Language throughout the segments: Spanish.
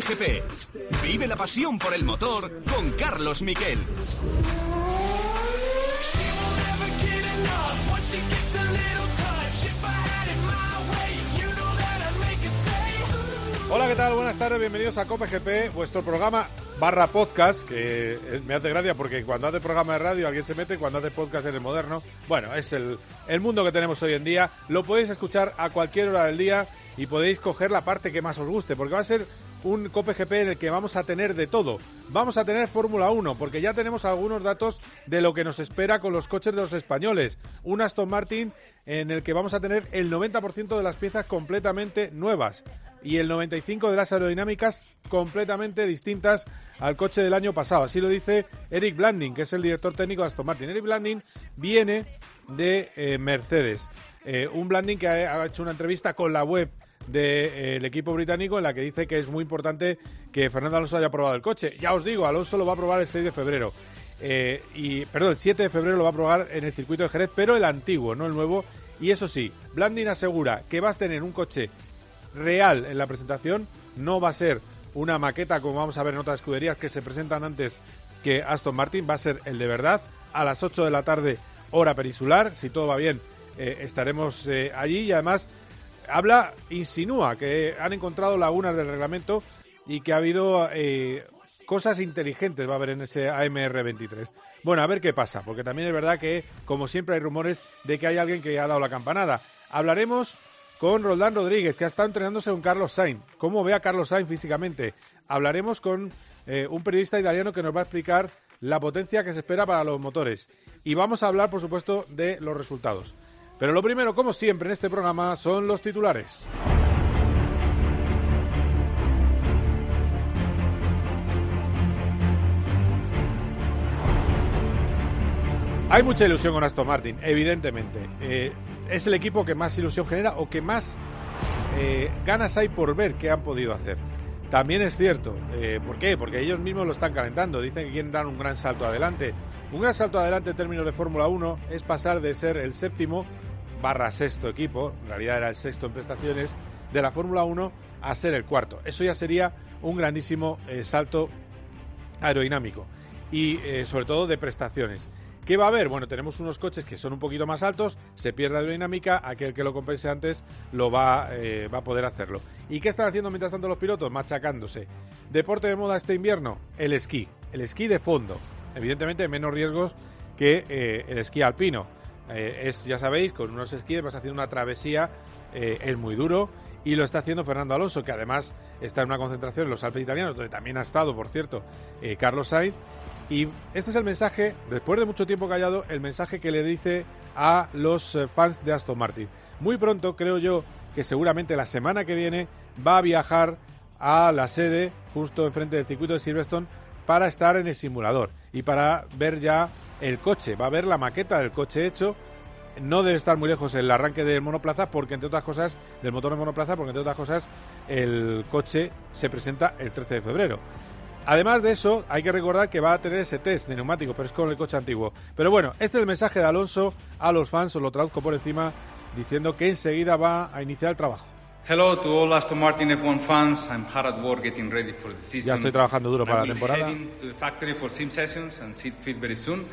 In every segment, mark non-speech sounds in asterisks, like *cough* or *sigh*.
Cope GP. Vive la pasión por el motor con Carlos Miquel. Hola, ¿qué tal? Buenas tardes, bienvenidos a Cope GP, vuestro programa barra podcast, que eh, me hace gracia porque cuando hace programa de radio alguien se mete, cuando hace podcast en el moderno. Bueno, es el, el mundo que tenemos hoy en día. Lo podéis escuchar a cualquier hora del día y podéis coger la parte que más os guste, porque va a ser un Cope GP en el que vamos a tener de todo. Vamos a tener Fórmula 1, porque ya tenemos algunos datos de lo que nos espera con los coches de los españoles. Un Aston Martin en el que vamos a tener el 90% de las piezas completamente nuevas y el 95% de las aerodinámicas completamente distintas al coche del año pasado. Así lo dice Eric Blanding, que es el director técnico de Aston Martin. Eric Blanding viene de eh, Mercedes. Eh, un Blanding que ha, hecho una entrevista con la web del equipo británico en la que dice que es muy importante que Fernando Alonso haya probado el coche. Ya os digo, Alonso lo va a probar el 6 de febrero. Eh, y, perdón, el 7 de febrero lo va a probar en el circuito de Jerez, pero el antiguo, no el nuevo. Y eso sí, Blanding asegura que va a tener un coche real en la presentación, no va a ser una maqueta como vamos a ver en otras escuderías que se presentan antes que Aston Martin, va a ser el de verdad a las 8 de la tarde hora peninsular, si todo va bien eh, estaremos eh, allí y además habla, insinúa que han encontrado lagunas del reglamento y que ha habido eh, cosas inteligentes va a haber en ese AMR 23. Bueno, a ver qué pasa, porque también es verdad que, como siempre, hay rumores de que hay alguien que ha dado la campanada. Hablaremos con Roldán Rodríguez, que ha estado entrenándose con Carlos Sainz. ¿Cómo ve a Carlos Sainz físicamente? Hablaremos con eh, un periodista italiano que nos va a explicar la potencia que se espera para los motores. Y vamos a hablar, por supuesto, de los resultados. Pero lo primero, como siempre en este programa, son los titulares. Hay mucha ilusión con Aston Martin, evidentemente. Eh, es el equipo que más ilusión genera o que más eh, ganas hay por ver qué han podido hacer. También es cierto. Eh, ¿Por qué? Porque ellos mismos lo están calentando. Dicen que quieren dar un gran salto adelante. Un gran salto adelante en términos de Fórmula 1 es pasar de ser el séptimo barra sexto equipo, en realidad era el sexto en prestaciones, de la Fórmula 1 a ser el cuarto. Eso ya sería un grandísimo salto aerodinámico y sobre todo de prestaciones. ¿Qué va a haber? Bueno, tenemos unos coches que son un poquito más altos, se pierde aerodinámica, aquel que lo compense antes lo va, eh, va a poder hacerlo. ¿Y qué están haciendo mientras tanto los pilotos? Machacándose. Deporte de moda este invierno, el esquí. El esquí de fondo. Evidentemente menos riesgos que eh, el esquí alpino. Eh, es, ya sabéis, con unos esquíes vas haciendo una travesía, es muy duro y lo está haciendo Fernando Alonso, que además está en una concentración en los Alpes italianos, donde también ha estado, por cierto, Carlos Sainz, y este es el mensaje, después de mucho tiempo callado, el mensaje que le dice a los eh, fans de Aston Martin. Muy pronto, creo yo, que seguramente la semana que viene va a viajar a la sede, justo enfrente del circuito de Silverstone, para estar en el simulador y para ver ya el coche. Va a ver la maqueta del coche hecho. No debe estar muy lejos el arranque del monoplaza, porque entre otras cosas, del motor de monoplaza, porque entre otras cosas, el coche se presenta el 13 de febrero. Además de eso, hay que recordar que va a tener ese test de neumático, pero es con el coche antiguo. Pero bueno, este es el mensaje de Alonso a los fans, os lo traduzco por encima, diciendo que enseguida va a iniciar el trabajo. Hello to all Aston Martin F1 fans. I'm hard at work getting ready for the season. Ya estoy trabajando duro para la temporada. to the factory for sim sessions and sit fit very soon.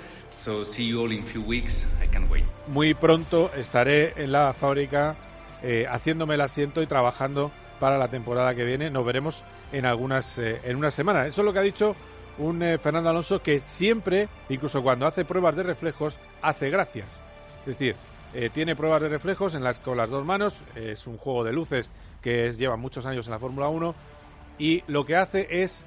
So see you all in few weeks. I can't wait. Muy pronto estaré en la fábrica eh, haciéndome el asiento y trabajando para la temporada que viene. Nos veremos en algunas eh, en una semana. Eso es lo que ha dicho un eh, Fernando Alonso que siempre, incluso cuando hace pruebas de reflejos, hace gracias. Es decir, eh, tiene pruebas de reflejos en las, con las dos manos, es un juego de luces que lleva muchos años en la Fórmula 1 y lo que hace es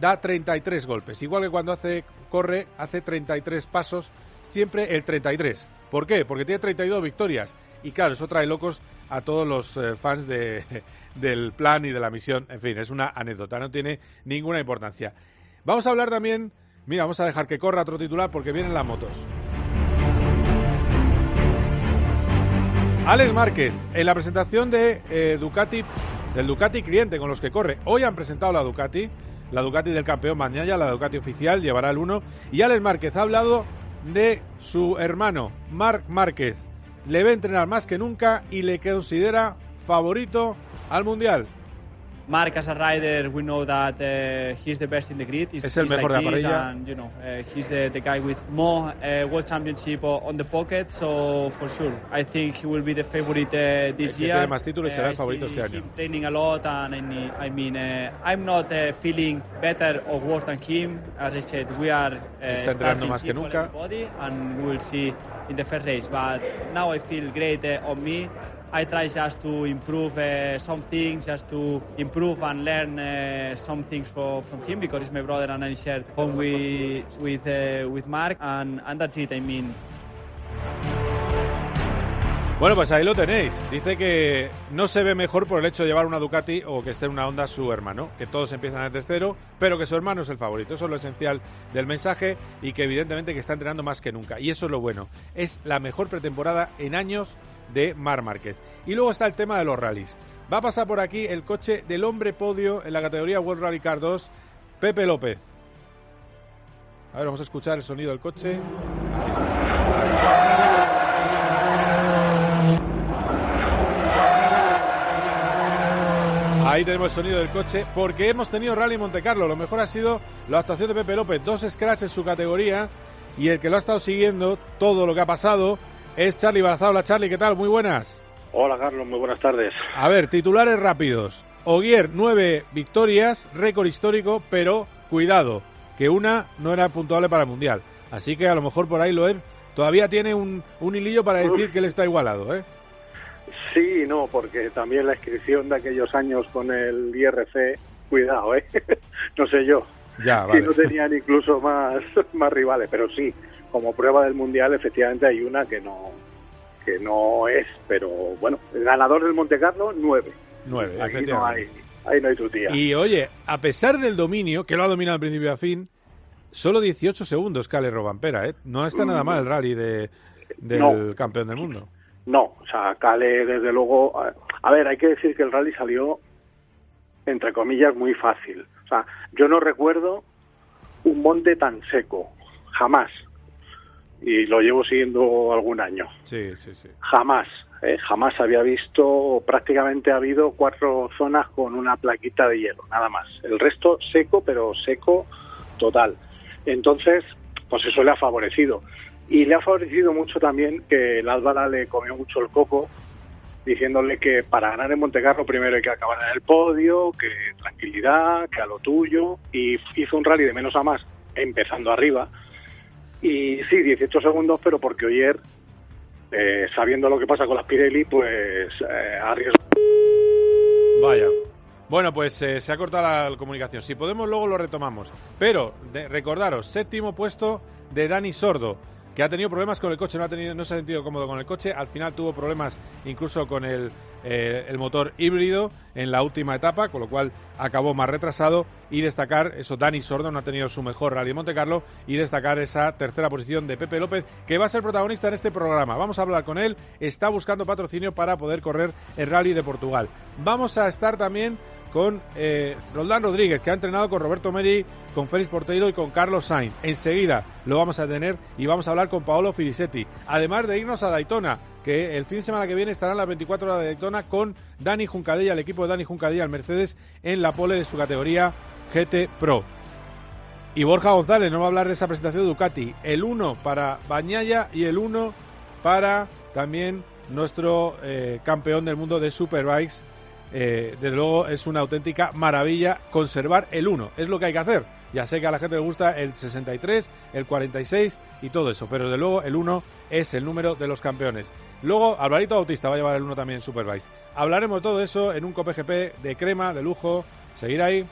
da 33 golpes, igual que cuando hace corre hace 33 pasos, siempre el 33. ¿Por qué? Porque tiene 32 victorias y claro, eso trae locos a todos los fans de, *laughs* del plan y de la misión. En fin, es una anécdota, no tiene ninguna importancia. Vamos a hablar también, mira, vamos a dejar que corra otro titular porque vienen las motos. Alex Márquez, en la presentación de eh, Ducati, del Ducati cliente con los que corre, hoy han presentado la Ducati, la Ducati del campeón Mañaya, la Ducati oficial, llevará el 1, y Alex Márquez ha hablado de su hermano, Marc Márquez. Le ve entrenar más que nunca y le considera favorito al Mundial. Mark as a rider, we know that uh, he's the best in the grid. He's, Es el he's mejor like de la parrilla. and, you know, uh, he's the, the guy with more uh, World Championship on the pocket, so for sure, I think he will be the favorite uh, this que year. tiene más títulos y será Uh, el I favorito este año. training a lot, and I mean, I mean uh, I'm not uh, feeling better or worse than him. As I said, we are uh, Está entrenando más que nunca. and we will see in the first race. But now I feel great uh, on me. I try just to improve uh, some things, just to improve and learn uh, some things for, from him because he's my brother and I share home with with uh, with Mark and, and that's it. I mean, Bueno, pues ahí lo tenéis. Dice que no se ve mejor por el hecho de llevar una Ducati o que esté en una Honda su hermano, que todos empiezan desde cero, pero que su hermano es el favorito. Eso es lo esencial del mensaje y que evidentemente que está entrenando más que nunca. Y eso es lo bueno. Es la mejor pretemporada en años de Mar Márquez. Y luego está el tema de los rallies. Va a pasar por aquí el coche del hombre podio en la categoría World Rally Car 2, Pepe López. A ver, vamos a escuchar el sonido del coche. Aquí está. Ahí tenemos el sonido del coche, porque hemos tenido Rally Monte Carlo. Lo mejor ha sido la actuación de Pepe López, dos scratch en su categoría, y el que lo ha estado siguiendo todo lo que ha pasado es Charlie Hola Charlie, ¿qué tal? Muy buenas. Hola Carlos, muy buenas tardes. A ver, titulares rápidos. Ogier, nueve victorias, récord histórico, pero cuidado, que una no era puntuable para el Mundial. Así que a lo mejor por ahí Loeb todavía tiene un, un hilillo para decir que él está igualado, ¿eh? Sí, no, porque también la inscripción de aquellos años con el IRC, cuidado, ¿eh? *laughs* no sé yo. Ya, Si vale. no tenían incluso más, *laughs* más rivales, pero sí, como prueba del Mundial efectivamente hay una que no que no es, pero bueno, el ganador del Monte Carlo, nueve. Nueve, Aquí no hay, ahí no hay tutía. Y oye, a pesar del dominio, que lo ha dominado de principio a fin, solo 18 segundos Cale Robampera, ¿eh? No está nada mal el rally de, del No. campeón del mundo. No, o sea, Cale, desde luego. A, a ver, hay que decir que el rally salió, entre comillas, muy fácil. O sea, yo no recuerdo un monte tan seco, jamás. Y lo llevo siguiendo algún año. Sí, sí, sí. Jamás, ¿eh? jamás había visto, prácticamente ha habido cuatro zonas con una plaquita de hielo, nada más. El resto seco, pero seco total. Entonces, pues eso le ha favorecido. Y le ha favorecido mucho también que el Álvara le comió mucho el coco, diciéndole que para ganar en Montecarlo primero hay que acabar en el podio, que tranquilidad, que a lo tuyo. Y hizo un rally de menos a más, empezando arriba. Y sí, 18 segundos, pero porque Oyer eh, sabiendo lo que pasa con las Pirelli, pues eh, arriesgó. Vaya. Bueno, pues eh, se ha cortado la comunicación. Si podemos, luego lo retomamos. Pero de- recordaros, séptimo puesto de Dani Sordo, que ha tenido problemas con el coche, no, ha tenido, no se ha sentido cómodo con el coche. Al final tuvo problemas incluso con el, eh, el motor híbrido en la última etapa, con lo cual acabó más retrasado. Y destacar, eso, Dani Sordo no ha tenido su mejor rally en Monte Carlo. Y destacar esa tercera posición de Pepe López, que va a ser protagonista en este programa. Vamos a hablar con él. Está buscando patrocinio para poder correr el rally de Portugal. Vamos a estar también con eh, Roldán Rodríguez, que ha entrenado con Roberto Meri, con Félix Porteiro y con Carlos Sainz. Enseguida lo vamos a tener y vamos a hablar con Paolo Filisetti. Además de irnos a Daytona, que el fin de semana que viene estarán las 24 horas de Daytona con Dani Juncadella, el equipo de Dani Juncadella, el Mercedes, en la pole de su categoría GT Pro. Y Borja González nos va a hablar de esa presentación de Ducati. El 1 para Bañaya y el 1 para también nuestro eh, campeón del mundo de Superbikes. Eh, desde luego es una auténtica maravilla conservar el 1. Es lo que hay que hacer. Ya sé que a la gente le gusta el 63, el 46 y todo eso, pero desde luego el 1 es el número de los campeones. Luego Alvarito Bautista va a llevar el 1 también en Superbikes. Hablaremos de todo eso en un Cope GP de crema, de lujo. Seguir ahí.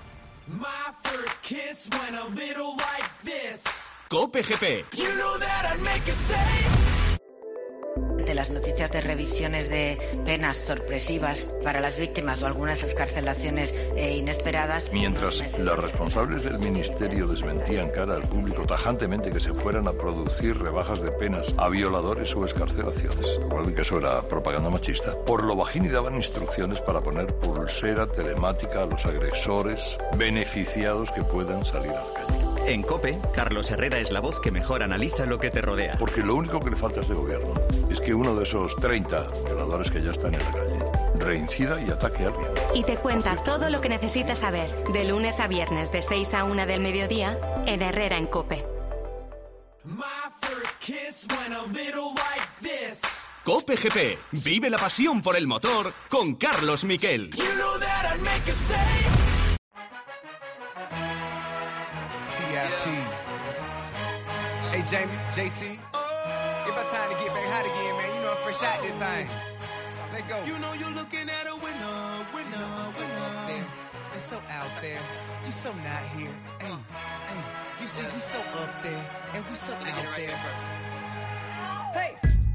First kiss las noticias de revisiones de penas sorpresivas para las víctimas o algunas escarcelaciones eh, inesperadas. Mientras Meses los después. responsables del ministerio desmentían cara al público tajantemente que se fueran a producir rebajas de penas a violadores o escarcelaciones, recuerden que eso era propaganda machista, por lo bajín y daban instrucciones para poner pulsera telemática a los agresores beneficiados que puedan salir a la calle. En Cope, Carlos Herrera es la voz que mejor analiza lo que te rodea. Porque lo único que le falta a este gobierno es que uno de esos 30 violadores que ya están en la calle reincida y ataque a alguien. Y te cuenta todo lo que necesitas saber, de lunes a viernes de 6 a 1 del mediodía, en Herrera en Cope. My first kiss went a little like this. Cope GP. Vive la pasión por el motor con Carlos Miquel. You know Jamie, JT. It's about time to get back hot again, man. You know, fresh out this thing. Let go. You know you're looking at a winner, winner, I'm so up there. It's so out there. You so not here. Hey, hey. You see, we so up there. And we so out there.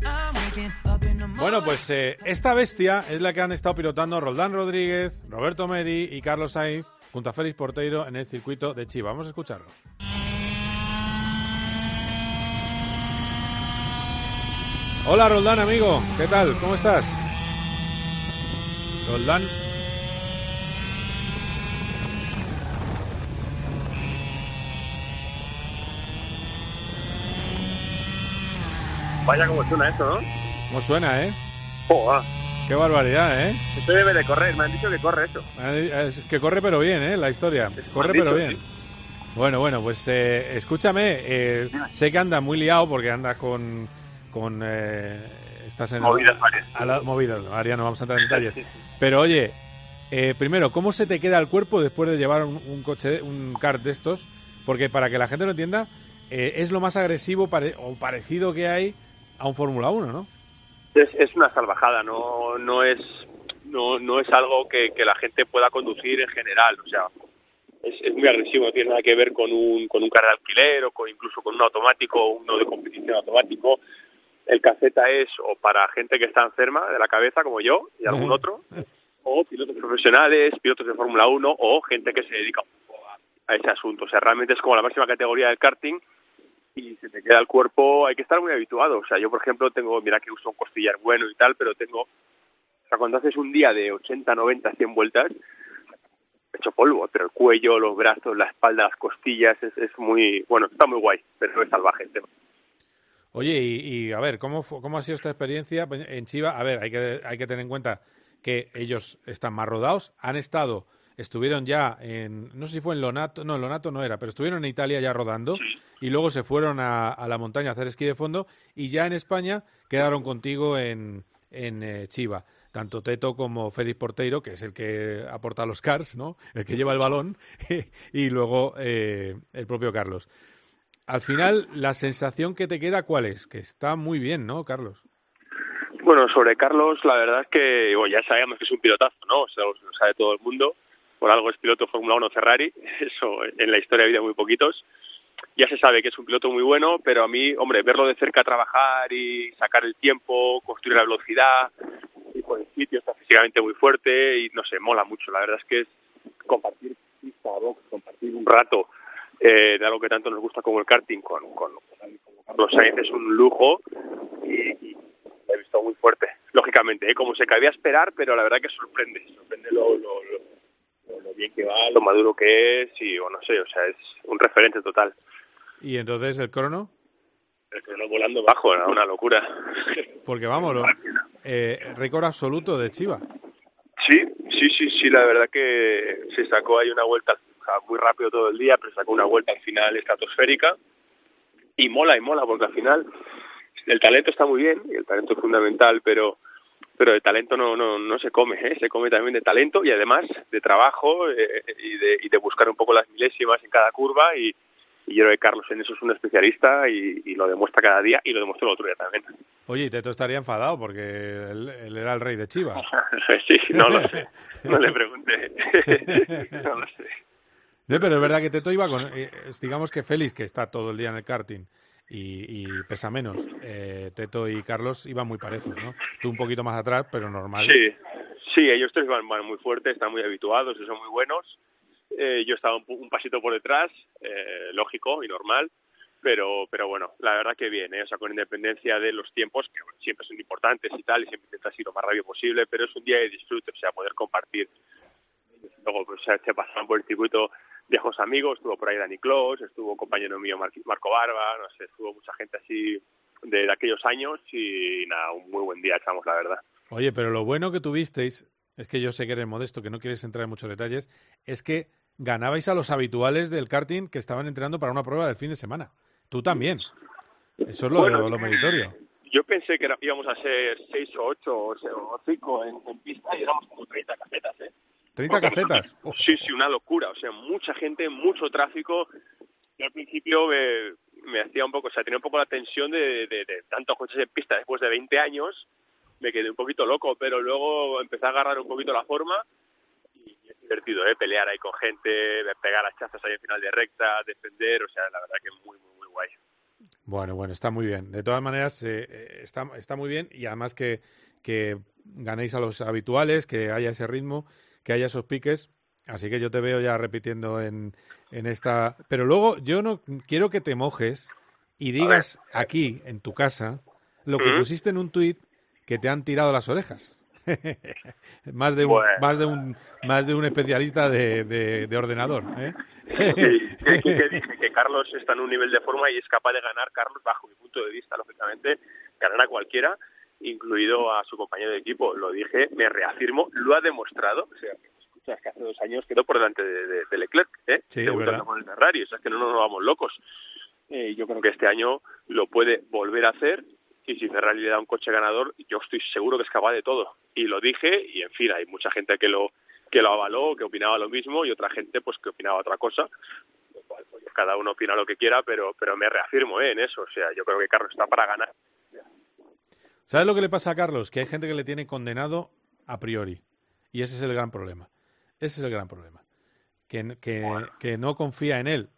I'm waking up in the morning. Bueno, pues eh, esta bestia es la que han estado pilotando Roldán Rodríguez, Roberto Meri y Carlos Sainz junto a Félix Porteiro en el circuito de Chiva. Vamos a escucharlo. Hola Roldán, amigo. ¿Qué tal? ¿Cómo estás? Roldán. Vaya como suena esto, ¿no? ¿Cómo suena, eh? Joder, Qué barbaridad, ¿eh? esto debe de correr, me han dicho que corre eso. Es que corre pero bien, ¿eh? La historia. Corre pero bien. Bueno, bueno, pues eh, escúchame. eh, sé que anda muy liado porque anda con... con eh, estás en... Movidas varias. A la, movidas, María, no vamos a entrar en detalles. Pero oye, eh, primero, ¿cómo se te queda el cuerpo después de llevar un, un coche, un kart de estos? Porque para que la gente lo entienda, eh, es lo más agresivo pare- o parecido que hay a un Fórmula 1, ¿no? Es, es una salvajada, no, no es no, no es algo que, que la gente pueda conducir en general, o sea, es, es muy agresivo, no tiene nada que ver con un, con un carro de alquiler o con, incluso con un automático o uno de competición automático. El caseta es o para gente que está enferma de la cabeza, como yo y algún otro, o pilotos profesionales, pilotos de Fórmula 1 o gente que se dedica a ese asunto. O sea, realmente es como la máxima categoría del karting y se te queda el cuerpo, hay que estar muy habituado. O sea, yo, por ejemplo, tengo, mira que uso un costillar bueno y tal, pero tengo, o sea, cuando haces un día de 80, 90, 100 vueltas, he hecho polvo, pero el cuello, los brazos, la espalda, las costillas, es, es muy, bueno, está muy guay, pero es salvaje el tema. Oye, y, y, a ver, ¿cómo, ¿cómo ha sido esta experiencia en Chiva? A ver, hay que, hay que tener en cuenta que ellos están más rodados, han estado, estuvieron ya en, no sé si fue en Lonato, no, en Lonato no era, pero estuvieron en Italia ya rodando y luego se fueron a, a la montaña a hacer esquí de fondo y ya en España quedaron contigo en, en eh, Chiva. Tanto Teto como Félix Porteiro, que es el que aporta los cars, ¿no? El que lleva el balón, *laughs* y luego eh, el propio Carlos. Al final, la sensación que te queda, ¿cuál es? Que está muy bien, ¿no, Carlos? Bueno, sobre Carlos, la verdad es que bueno, ya sabíamos que es un pilotazo, ¿no? O sea, lo sabe todo el mundo. Por algo es piloto Fórmula 1 Ferrari. *laughs* Eso en la historia ha habido muy poquitos. Ya se sabe que es un piloto muy bueno, pero a mí, hombre, verlo de cerca trabajar y sacar el tiempo, construir la velocidad, y por el sitio está físicamente muy fuerte y no sé, mola mucho. La verdad es que es compartir pista, box, compartir un rato eh, de algo que tanto nos gusta como el karting con, con, con Carlos Sainz es un lujo y, y he visto muy fuerte, lógicamente, ¿eh? como se cabía esperar, pero la verdad que sorprende, sorprende lo, lo, lo, lo- bien que va, lo maduro que es y bueno, no sé, o sea, es un referente total. Y entonces el crono, El crono volando bajo, era una locura. porque vamos, eh, récord absoluto de Chiva. Sí, sí, sí, sí, la verdad que se sacó ahí una vuelta o sea, muy rápido todo el día, pero sacó una vuelta al final estratosférica y mola y mola porque al final el talento está muy bien y el talento es fundamental, pero pero de talento no no no se come, ¿eh? se come también de talento y además de trabajo eh, y, de, y de buscar un poco las milésimas en cada curva y, y yo creo que Carlos en eso es un especialista y, y lo demuestra cada día y lo demostró el otro día también. Oye, y Teto estaría enfadado porque él, él era el rey de Chiva. *laughs* sí, no lo sé, no le *laughs* pregunté, *laughs* no lo sé. No, pero es verdad que Teto iba con, eh, digamos que Félix, que está todo el día en el karting y, y pesa menos, eh, Teto y Carlos iban muy parejos, ¿no? Tú un poquito más atrás, pero normal. Sí, sí, ellos tres van, van muy fuertes, están muy habituados y son muy buenos. Eh, yo estaba un, un pasito por detrás, eh, lógico y normal, pero pero bueno, la verdad que bien, ¿eh? o sea, con independencia de los tiempos, que bueno, siempre son importantes y tal, y siempre intentas ir lo más rápido posible, pero es un día de disfrute, o sea, poder compartir. Luego, pues, se pasaban por el circuito viejos amigos, estuvo por ahí Dani Clos, estuvo un compañero mío Mar- Marco Barba, no sé, estuvo mucha gente así de, de aquellos años y nada, un muy buen día echamos, la verdad. Oye, pero lo bueno que tuvisteis es que yo sé que eres modesto, que no quieres entrar en muchos detalles, es que ganabais a los habituales del karting que estaban entrenando para una prueba del fin de semana. Tú también. Eso es lo, Bueno, lo meritorio. Yo pensé que era- íbamos a ser 6 o 8 o 5 en, en pista y éramos como 30 casetas, ¿eh? 30 cacetas. Oh, Sí, sí, una locura. O sea, mucha gente, mucho tráfico. Yo al principio me, me hacía un poco, o sea, tenía un poco la tensión de, de, de tantos coches en pista después de 20 años. Me quedé un poquito loco, pero luego empecé a agarrar un poquito la forma y es divertido, ¿eh? Pelear ahí con gente, pegar hachazos ahí al final de recta, defender, o sea, la verdad que muy, muy, muy guay. Bueno, bueno, está muy bien. De todas maneras, eh, eh, está, está muy bien y además que, que ganéis a los habituales, que haya ese ritmo, que haya esos piques. Así que yo te veo ya repitiendo en, en esta. Pero luego yo no quiero que te mojes y digas aquí, en tu casa, lo que ¿Mm? pusiste en un tuit que te han tirado las orejas. *laughs* más de un, Bueno. más de un más de un especialista de, de, de ordenador ¿eh? Sí, que, *laughs* dije que Carlos está en un nivel de forma y es capaz de ganar, Carlos, bajo mi punto de vista, lógicamente, ganar a cualquiera, incluido a su compañero de equipo. Lo dije, me reafirmo, lo ha demostrado. O sea, escuchas que hace dos años quedó por delante de, de- de Leclerc, ¿eh? Sí, con el Ferrari, o sea, es que no nos vamos locos. Eh, yo creo que este año lo puede volver a hacer y si Ferrari le da un coche ganador, yo estoy seguro que es capaz de todo. Y lo dije y, en fin, hay mucha gente que lo que lo avaló, que opinaba lo mismo y otra gente pues que opinaba otra cosa. Lo cual, pues, cada uno opina lo que quiera, pero pero me reafirmo ¿eh? en eso. O sea, yo creo que Carlos está para ganar. ¿Sabes lo que le pasa a Carlos? Que hay gente que le tiene condenado a priori. Y ese es el gran problema. Ese es el gran problema. Que, que, que no confía en él.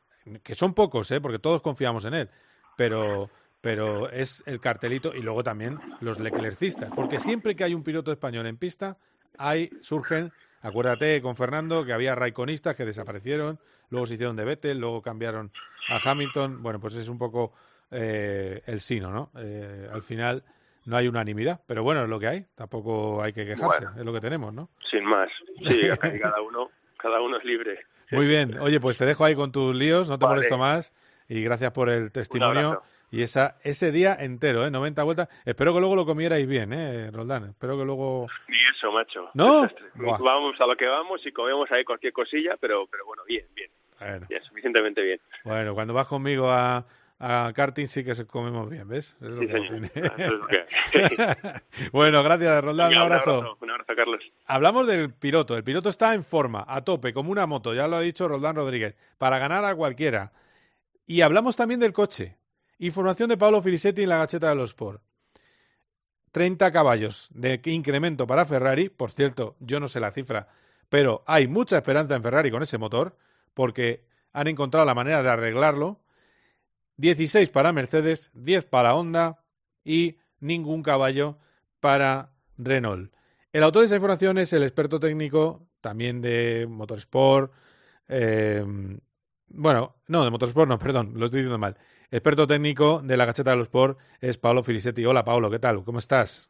Que son pocos, ¿eh? porque todos confiamos en él. Pero, pero es el cartelito y luego también los leclercistas. Porque siempre que hay un piloto español en pista, hay, surgen, acuérdate con Fernando, que había raiconistas que desaparecieron, luego se hicieron de Vettel, luego cambiaron a Hamilton. Bueno, pues es un poco eh, el sino, ¿no? Eh, al final no hay unanimidad, pero bueno, es lo que hay. Tampoco hay que quejarse, Bueno. es lo que tenemos, ¿no? Sin más. Sí, *laughs* cada uno cada uno es libre. Muy bien. Oye, pues te dejo ahí con tus líos, no te Vale. molesto más. Y gracias por el testimonio. Y esa, ese día entero, ¿eh? 90 vueltas. Espero que luego lo comierais bien, ¿eh, Roldán? Espero que luego... Ni eso, macho. ¿No? Vamos a lo que vamos y comemos ahí cualquier cosilla, pero pero bueno, bien, bien. Bueno, Bien, suficientemente bien. bueno, cuando vas conmigo a, a karting sí que se- comemos bien, ¿ves? Es lo Sí, que señor. tiene. Eso es lo que hay. *laughs* bueno, gracias, Roldán. Venga, un abrazo. Un abrazo, Carlos. Hablamos del piloto. El piloto está en forma, a tope, como una moto, ya lo ha dicho Roldán Rodríguez, para ganar a cualquiera. Y hablamos también del coche. Información de Pablo Filisetti en la gacheta de los Sport. 30 caballos de incremento para Ferrari. Por cierto, yo no sé la cifra, pero hay mucha esperanza en Ferrari con ese motor, porque han encontrado la manera de arreglarlo. 16 para Mercedes, 10 para Honda y ningún caballo para Renault. El autor de esa información es el experto técnico también de Motorsport. eh, bueno, no, de Motorsport no, perdón, lo estoy diciendo mal. Experto técnico de la Gacheta de los Sport es Pablo Filisetti. Hola, Pablo, ¿qué tal? ¿Cómo estás?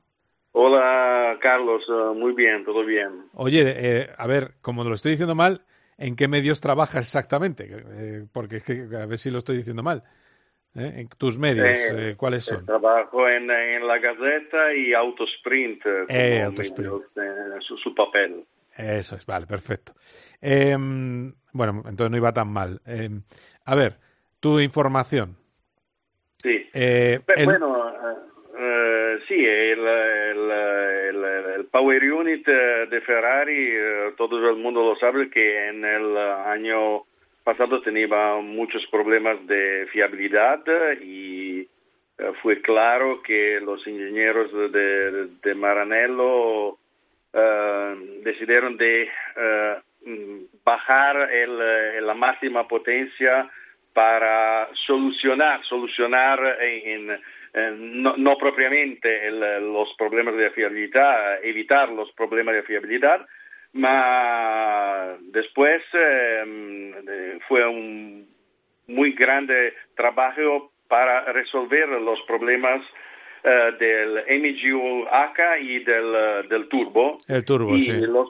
Hola, Carlos. eh, muy bien, todo bien. Oye, eh, a ver, como lo estoy diciendo mal, ¿en qué medios trabajas exactamente? Eh, porque es que a ver si lo estoy diciendo mal. ¿Eh? En tus medios, Eh, eh, ¿cuáles son? Trabajo en, en la Gaceta y Autosprint eh, como Eh, Autosprint. medios, eh, su, su papel. Eso es, vale, perfecto. Eh, bueno, entonces no iba tan mal. Eh, a ver, tu información. Sí. El- Bueno, sí, el, el, el- Power Unit de Ferrari, todo el mundo lo sabe que en el año pasado tenía muchos problemas de fiabilidad y eh, fue claro que los ingenieros de, de- Maranello eh, decidieron de eh, bajar el, la máxima potencia para solucionar, solucionar en- no, no propiamente el- los problemas de fiabilidad, evitar los problemas de fiabilidad, ma después eh, eh, fue un muy grande trabajo para resolver los problemas eh, del MGU-H y del, eh, del turbo. el turbo, Y sí. los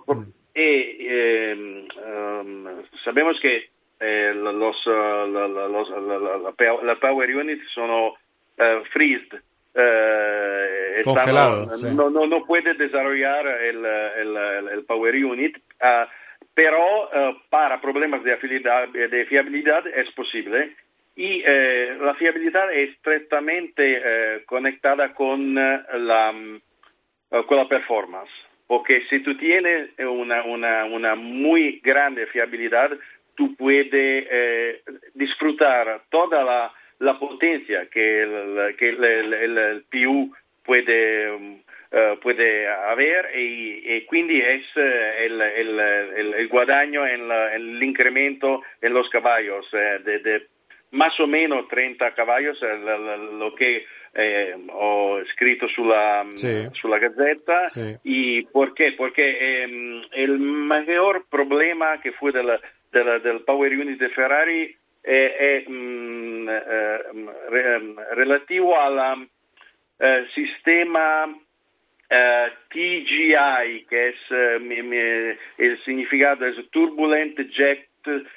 eh, um, sabemos que eh, los, uh, la, los- la- la- la pow- la Power Unit sono eh, freezed eh, sí. no, no, no puede desarrollar el, el, el- Power Unit, ah, pero eh, para problemas de fiabilidad, de fiabilidad es posible. Y eh, la fiabilidad es estrechamente eh, conectada con la, con la performance. Porque si tú tienes una, una, una muy grande fiabilidad, tú puedes disfrutar toda la, la potencia que el, que el, el- el- PU puede, eh, puede haber y, y quindi es eh, el, el, el, el guadagno en la- el incremento en los caballos eh, de, de más o menos 30 caballos, eh, lo que eh, ho scritto sulla, Sí. sulla gazzetta. ¿Y por qué? Porque em, el mayor problema que fue de la- de la- del Power Unit de Ferrari è, è, mm, eh, re- em, relativo al eh, sistema eh, TGI, che es, eh, mi- mi- el significado es Turbulent Jet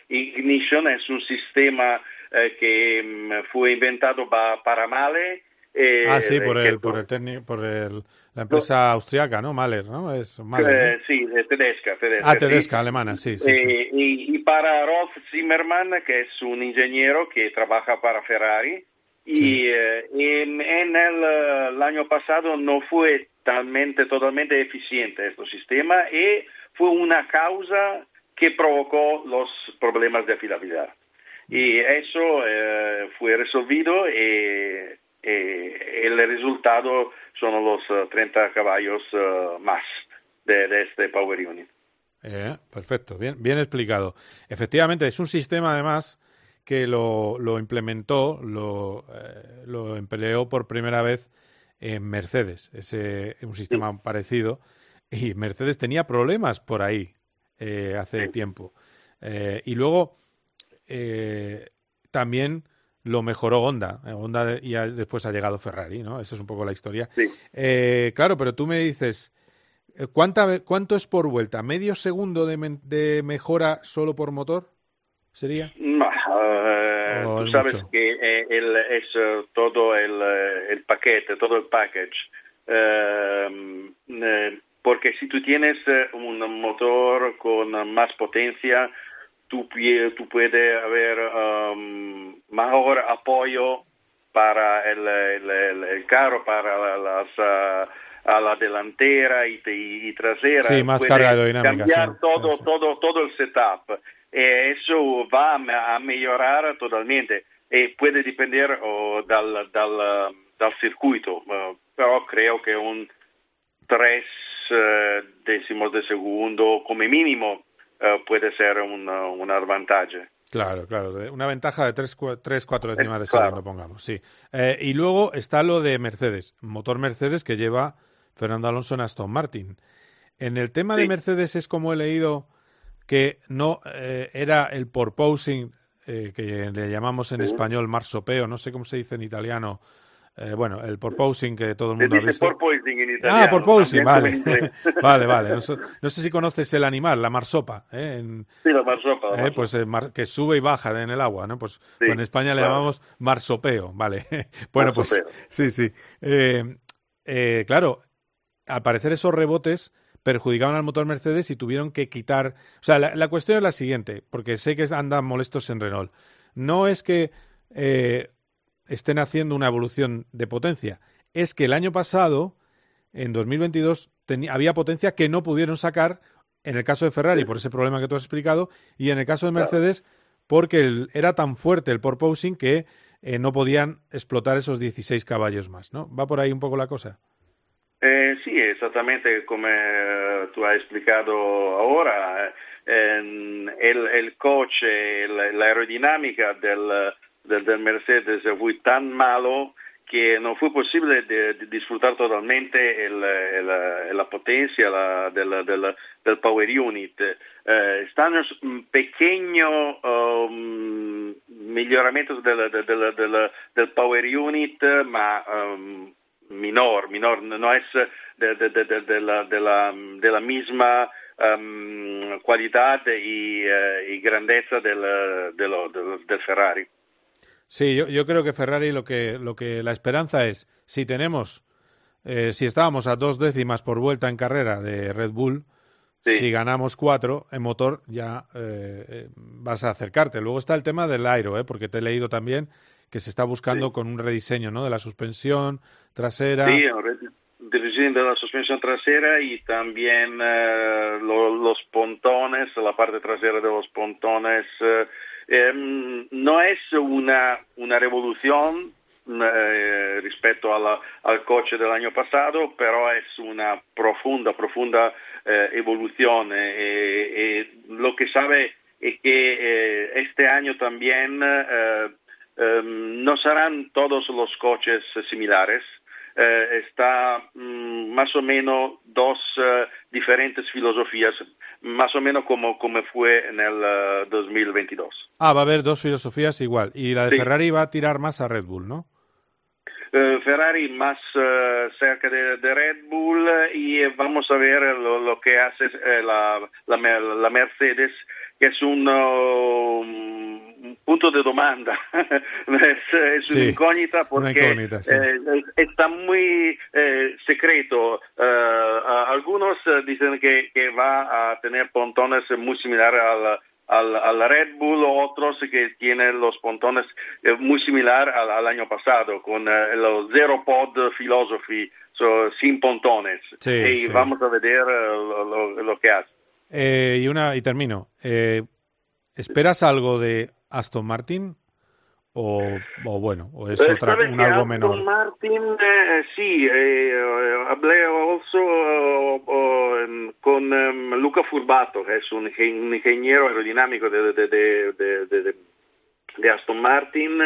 Ignition, es un sistema eh, que mm, fue inventado pa- para Male. eh, ah, sí, por que- el, por el técnico, por el, la empresa austriaca, ¿no? Mahler, ¿no? Es Mahler, ¿no? Sí, de tedesca, tedesca. Ah, sí. Tedesca, alemana, sí, sí, sí. Eh, Y, y para Rolf Zimmermann, que es un ingeniero que trabaja para Ferrari, y eh, en, en el, eh, el año pasado no fue totalmente, totalmente eficiente este sistema y fue una causa que provocó los problemas de fiabilidad. Y eso eh, fue resolvido y, y el resultado son los eh, 30 caballos eh, más de, de este Power Unit. Eh, perfecto, bien, bien explicado. Efectivamente, es un sistema además que lo, lo implementó, lo, eh, lo empleó por primera vez en Mercedes, ese un sistema parecido, y Mercedes tenía problemas por ahí eh, hace tiempo. Eh, y luego eh, también lo mejoró Honda. Eh, Honda y después ha llegado Ferrari, ¿no? Esa es un poco la historia. Eh, claro, pero tú me dices, eh, ¿cuánta, ¿cuánto es por vuelta? ¿Medio segundo de, mejora solo por motor? ¿Sería? Oh, tú es sabes mucho. que eh, el- es todo el, el paquete, todo el package. Eh, porque si tú tienes un motor con más potencia, tú, pie- tú puedes haber um, mejor apoyo para el, el- el- el carro, para la- las, ah, a la delantera y, y- y trasera. Sí, más Puede carga aerodinámica, Cambiar sí, todo, todo, todo el setup. E eso va a, mejorar totalmente. E puede depender oh, dal, dal, dal circuito, eh, però creo que un tres eh, décimos de segundo come minimo eh, puede ser un, un vantaggio. Claro, claro. Una ventaja de 3, 4 décimas de Eh, claro. segundo, pongamos, sí. Eh, y luego está lo de Mercedes, motor Mercedes que lleva Fernando Alonso en Aston Martin. En el tema de. Mercedes es como he leído que no eh, era el porpoising, eh, que le llamamos en Sí. español marsopeo, no sé cómo se dice en italiano. Eh, bueno, el porpoising que todo el Se mundo ha dice visto. porpoising en italiano. Ah, porpoising, vale. *laughs* vale, vale. No, sé- no sé si conoces el animal, la marsopa. ¿eh? En, Sí, la marsopa. la eh, marsopa. pues eh, mar- que sube y baja en el agua, ¿no? Pues, Sí, pues en España le llamamos marsopeo, vale. *laughs* bueno, Marsopeo. pues sí, sí. Eh, claro, al parecer esos rebotes perjudicaban al motor Mercedes y tuvieron que quitar. O sea, la, la cuestión es la siguiente, porque sé que andan molestos en Renault. No es que eh, estén haciendo una evolución de potencia, es que el año pasado, en 2022, tenía- había potencia que no pudieron sacar en el caso de Ferrari por ese problema que tú has explicado y en el caso de Mercedes porque el- era tan fuerte el porpoising que eh, no podían explotar esos 16 caballos más, ¿no? ¿Va por ahí un poco la cosa? Eh, sì, esattamente come eh, tu hai explicato ora, ehm, il, il coach e l- l'aerodinamica del, del, del Mercedes fu tan malo che non fu possibile di, di disfrutar totalmente il, il- la potenza la- del, del, del power unit. Eh, stanno un pequeño um, miglioramento del, del, power unit, ma um, minor, minor, no es de, de, de, de, de la, de, la, de la misma um, grandeza del, de lo- del, del Ferrari. Sí, yo, yo creo que Ferrari lo que, lo que la esperanza es, si tenemos, eh, si estábamos a dos décimas por vuelta en carrera de Red Bull, si ganamos cuatro en motor ya eh, eh, vas a acercarte. Luego está el tema del aero, ¿eh? porque te he leído también que se está buscando con un rediseño ¿no? de la suspensión trasera. Sí, rediseño de la suspensión trasera y también eh, lo- los pontones, la parte trasera de los pontones. eh, em, no es una, una revolución eh, rispetto alla- al coche del año pasado, pero es una profunda, profunda eh, eh, eh, lo que sabe es que eh, este año también eh, em, no serán todos los coches similares. Eh, está mm, más o menos dos eh, diferentes filosofías, más o menos como, como fue en el eh, 2022. Ah, va a haber dos filosofías igual. Y la de Sí. Ferrari va a tirar más a Red Bull, ¿no? Eh, Ferrari más eh, cerca de, de Red Bull eh, y vamos a ver lo, lo que hace eh, la, la, la Mercedes, que es un, uh, un punto de demanda, *laughs* es, es Sí, una incógnita una porque incógnita, sí. eh, está muy eh, secreto. A- algunos dicen que, que va a tener pontones muy similares al, al, al Red Bull, otros que tienen los pontones eh, muy similar al, al año pasado, con eh, los Zero Pod Philosophy, so, sin pontones. Sí, y sí. vamos a ver eh, lo, que hace. Eh, y una y termino. ¿Esperas algo de Aston Martin o, o bueno, o es otra, un algo Aston menor? Martin, eh, sí, eh, hablé also eh, con em, Luca Furbato, que es un, ingen- un ingeniero aerodinámico de, de, de, de- de- de- de Aston Martin,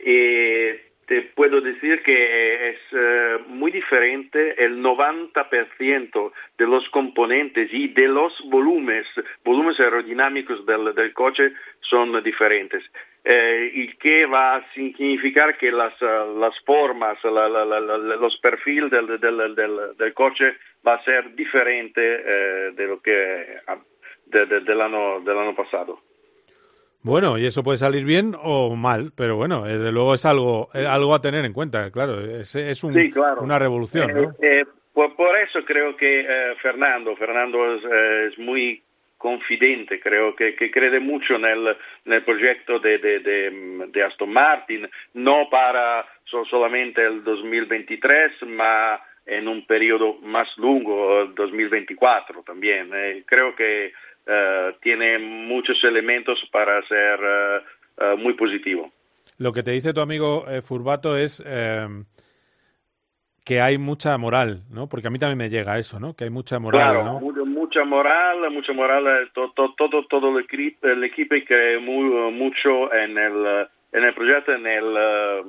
y te puedo decir que es eh, muy diferente el 90% de los componentes y de los volúmenes, volúmenes aerodinámicos del, del coche son diferentes. Eh, y que va a significar que las, eh, las formas, la- la- la- los perfiles del, del, del, del coche va a ser diferente eh, de lo que ah, de- de- del, año, del año pasado. Bueno, y eso puede salir bien o mal, pero bueno, eh, desde luego es algo, eh, algo a tener en cuenta, claro, es, es un- Sí, claro. una revolución. Eh, por, por eso creo que Fernando, Fernando es, es muy confidente, creo que, cree mucho nel, nel progetto de, de, de- de Aston Martin, no para so- solamente el 2023, ma en un periodo más lungo, el 2024 también. Eh, creo que eh, tiene muchos elementos para ser eh, muy positivo. Lo que te dice tu amigo eh, Furbato es eh, que hay mucha moral, ¿no? Porque a mí también me llega eso, ¿no? Que hay mucha moral, Claro, ¿no? Mu- mucha moral, mucha moral, eh, to- to- todo, todo el equipo, el equipo cree mu- mucho en el, en el proyecto, en el, eh,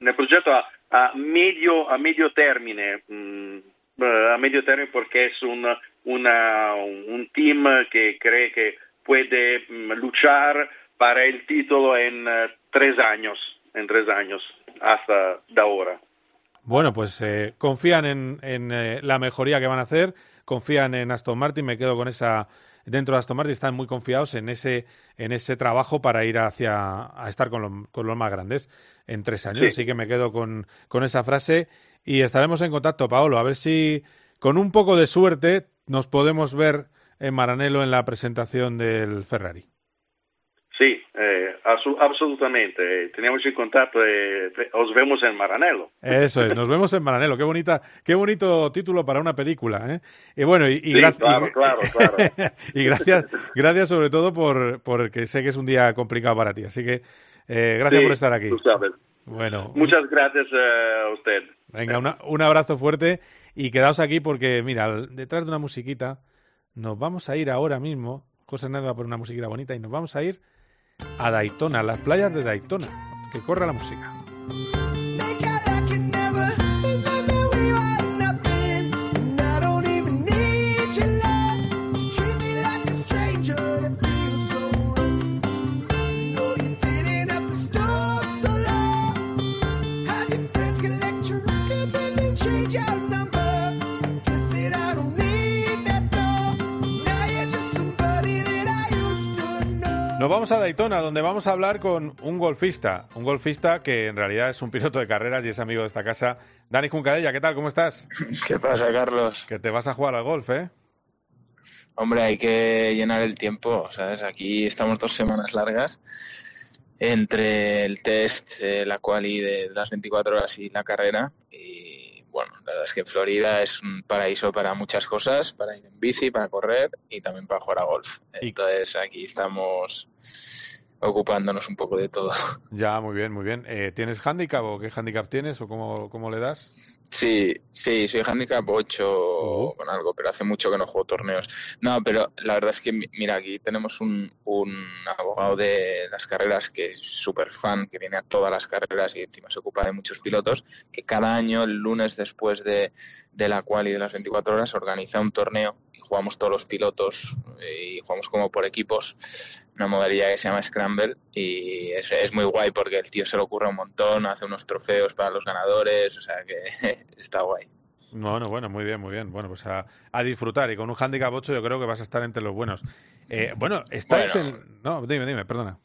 en el proyecto a, a medio, a medio término, mm, a medio término porque es un, una, un team que cree que puede mm, luchar para el título en eh, tres años, en tres años, hasta de ahora. Bueno, pues eh, confían en, en, eh, la mejoría que van a hacer, confían en Aston Martin, me quedo con esa dentro de Aston Martin están muy confiados en ese en ese trabajo para ir hacia a estar con, lo- con los más grandes en tres años, Sí. así que me quedo con, con esa frase y estaremos en contacto, Paolo, a ver si con un poco de suerte nos podemos ver en Maranello en la presentación del Ferrari. Sí, eh, absolutamente. Tenemos en contacto, eh, os vemos en Maranello. Eso es, nos vemos en Maranello. Qué bonita, qué bonito título para una película, ¿eh? Y bueno, y, y Sí, gra- claro, claro, claro. *laughs* y gracias, gracias sobre todo por, por que sé que es un día complicado para ti. Así que eh, gracias Sí, por estar aquí. tú sabes. Bueno, Muchas gracias eh, a usted. venga, una- un abrazo fuerte y quedaos aquí porque, mira, detrás de una musiquita, nos vamos a ir ahora mismo. José Hernández va a poner una musiquita bonita y nos vamos a ir a Daytona, las playas de Daytona. Que corra la música. Vamos a Daytona, donde vamos a hablar con un golfista. Un golfista que en realidad es un piloto de carreras y es amigo de esta casa. Dani Juncadella, ¿qué tal? ¿Cómo estás? ¿Qué pasa, Carlos? Que te vas a jugar al golf, ¿eh? Hombre, hay que llenar el tiempo, ¿sabes? Aquí estamos dos semanas largas entre el test, eh, la quali de las 24 horas y la carrera. Y bueno, la verdad es que Florida es un paraíso para muchas cosas, para ir en bici, para correr y también para jugar a golf. Entonces aquí estamos ocupándonos un poco de todo. Ya, muy bien, muy bien. Eh, ¿Tienes handicap o qué handicap tienes o cómo, cómo le das? Sí, sí, soy handicap 8 con algo, pero hace mucho que no juego torneos. No, pero la verdad es que, mi- mira, aquí tenemos un, un abogado de las carreras que es súper fan, que viene a todas las carreras y encima se ocupa de muchos pilotos, que cada año, el lunes después de, de la cual y de las 24 horas, organiza un torneo jugamos todos los pilotos eh, y jugamos como por equipos, una modalidad que se llama Scramble y es, es muy guay porque el tío se lo ocurre un montón, hace unos trofeos para los ganadores, o sea que *laughs* está guay. Bueno, bueno, muy bien, muy bien. Bueno, pues a, a disfrutar. Y con un handicap 8 yo creo que vas a estar entre los buenos. Eh, bueno, estáis Bueno. en... No, dime, dime, perdona.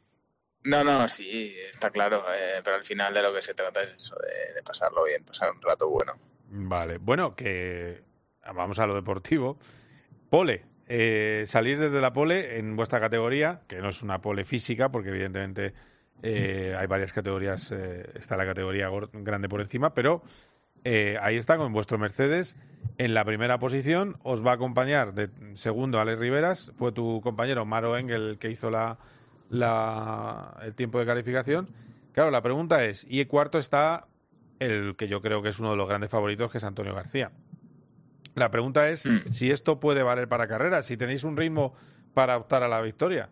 No, no, sí, está claro, eh, pero al final de lo que se trata es eso, de, de pasarlo bien, pasar un rato bueno. Vale, bueno, que vamos a lo deportivo. Pole, eh, salir desde la pole en vuestra categoría, que no es una pole física, porque evidentemente eh, hay varias categorías, eh, está la categoría gor- grande por encima, pero eh, ahí está con vuestro Mercedes en la primera posición. Os va a acompañar de segundo Alex Riveras, fue tu compañero Maro Engel el que hizo la, la- el tiempo de calificación. Claro, la pregunta es, y el cuarto está el que yo creo que es uno de los grandes favoritos, que es Antonio García. La pregunta es si esto puede valer para carreras, si tenéis un ritmo para optar a la victoria.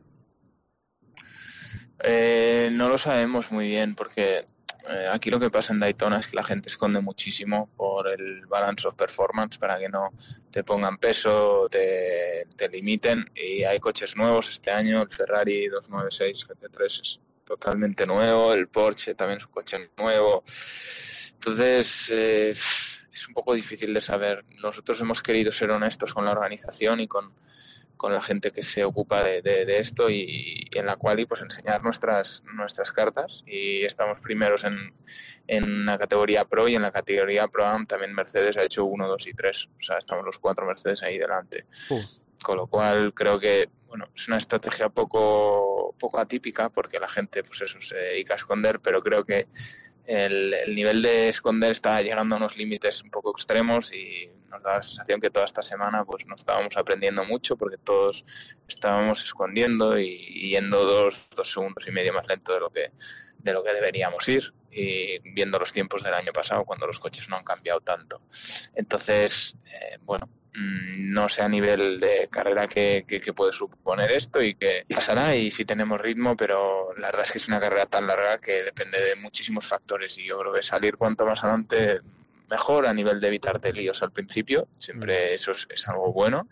Eh, no lo sabemos muy bien porque eh, aquí lo que pasa en Daytona es que la gente esconde muchísimo por el balance of performance para que no te pongan peso, te, te limiten y hay coches nuevos este año, el Ferrari 296 GT3 es totalmente nuevo, el Porsche también es un coche nuevo. Entonces, eh, es un poco difícil de saber. Nosotros hemos querido ser honestos con la organización y con, con la gente que se ocupa de, de- de esto y, y en la cual y pues enseñar nuestras nuestras cartas. Y estamos primeros en, en la categoría Pro y en la categoría Pro Am también Mercedes ha hecho 1, 2 y 3 o sea estamos los cuatro Mercedes ahí delante. Con lo cual creo que bueno es una estrategia poco poco atípica porque la gente pues eso se dedica a esconder pero creo que el, el nivel de esconder está llegando a unos límites un poco extremos y nos da la sensación que toda esta semana pues no estábamos aprendiendo mucho porque todos estábamos escondiendo y, yendo dos, dos segundos y medio más lento de lo que de lo que deberíamos ir y viendo los tiempos del año pasado cuando los coches no han cambiado tanto. Entonces eh, bueno no sé a nivel de carrera qué puede suponer esto y qué pasará y si tenemos ritmo, pero la verdad es que es una carrera tan larga que depende de muchísimos factores y yo creo que salir cuanto más adelante mejor a nivel de evitarte líos al principio, siempre eso es, es algo bueno,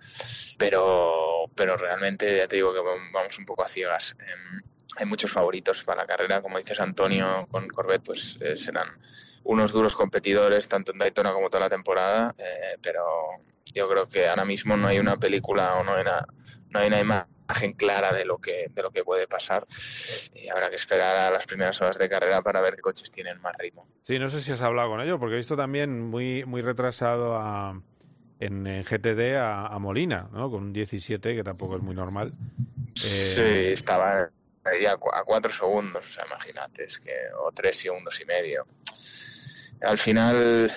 pero, pero realmente ya te digo que vamos un poco a ciegas. Em, hay muchos favoritos para la carrera, como dices Antonio con Corvette, pues eh, serán unos duros competidores tanto en Daytona como toda la temporada, eh, pero yo creo que ahora mismo no hay una película o no hay una, no hay una imagen clara de lo que de lo que puede pasar y habrá que esperar a las primeras horas de carrera para ver qué coches tienen más ritmo. Sí, no sé si has hablado con ellos, porque he visto también muy, muy retrasado a, en, en GTD a, a Molina, ¿no? Con un 17, que tampoco es muy normal. Eh, Sí, estaba ahí a, cu- a cuatro segundos, o sea, imagínate, es que, o tres segundos y medio. Al final,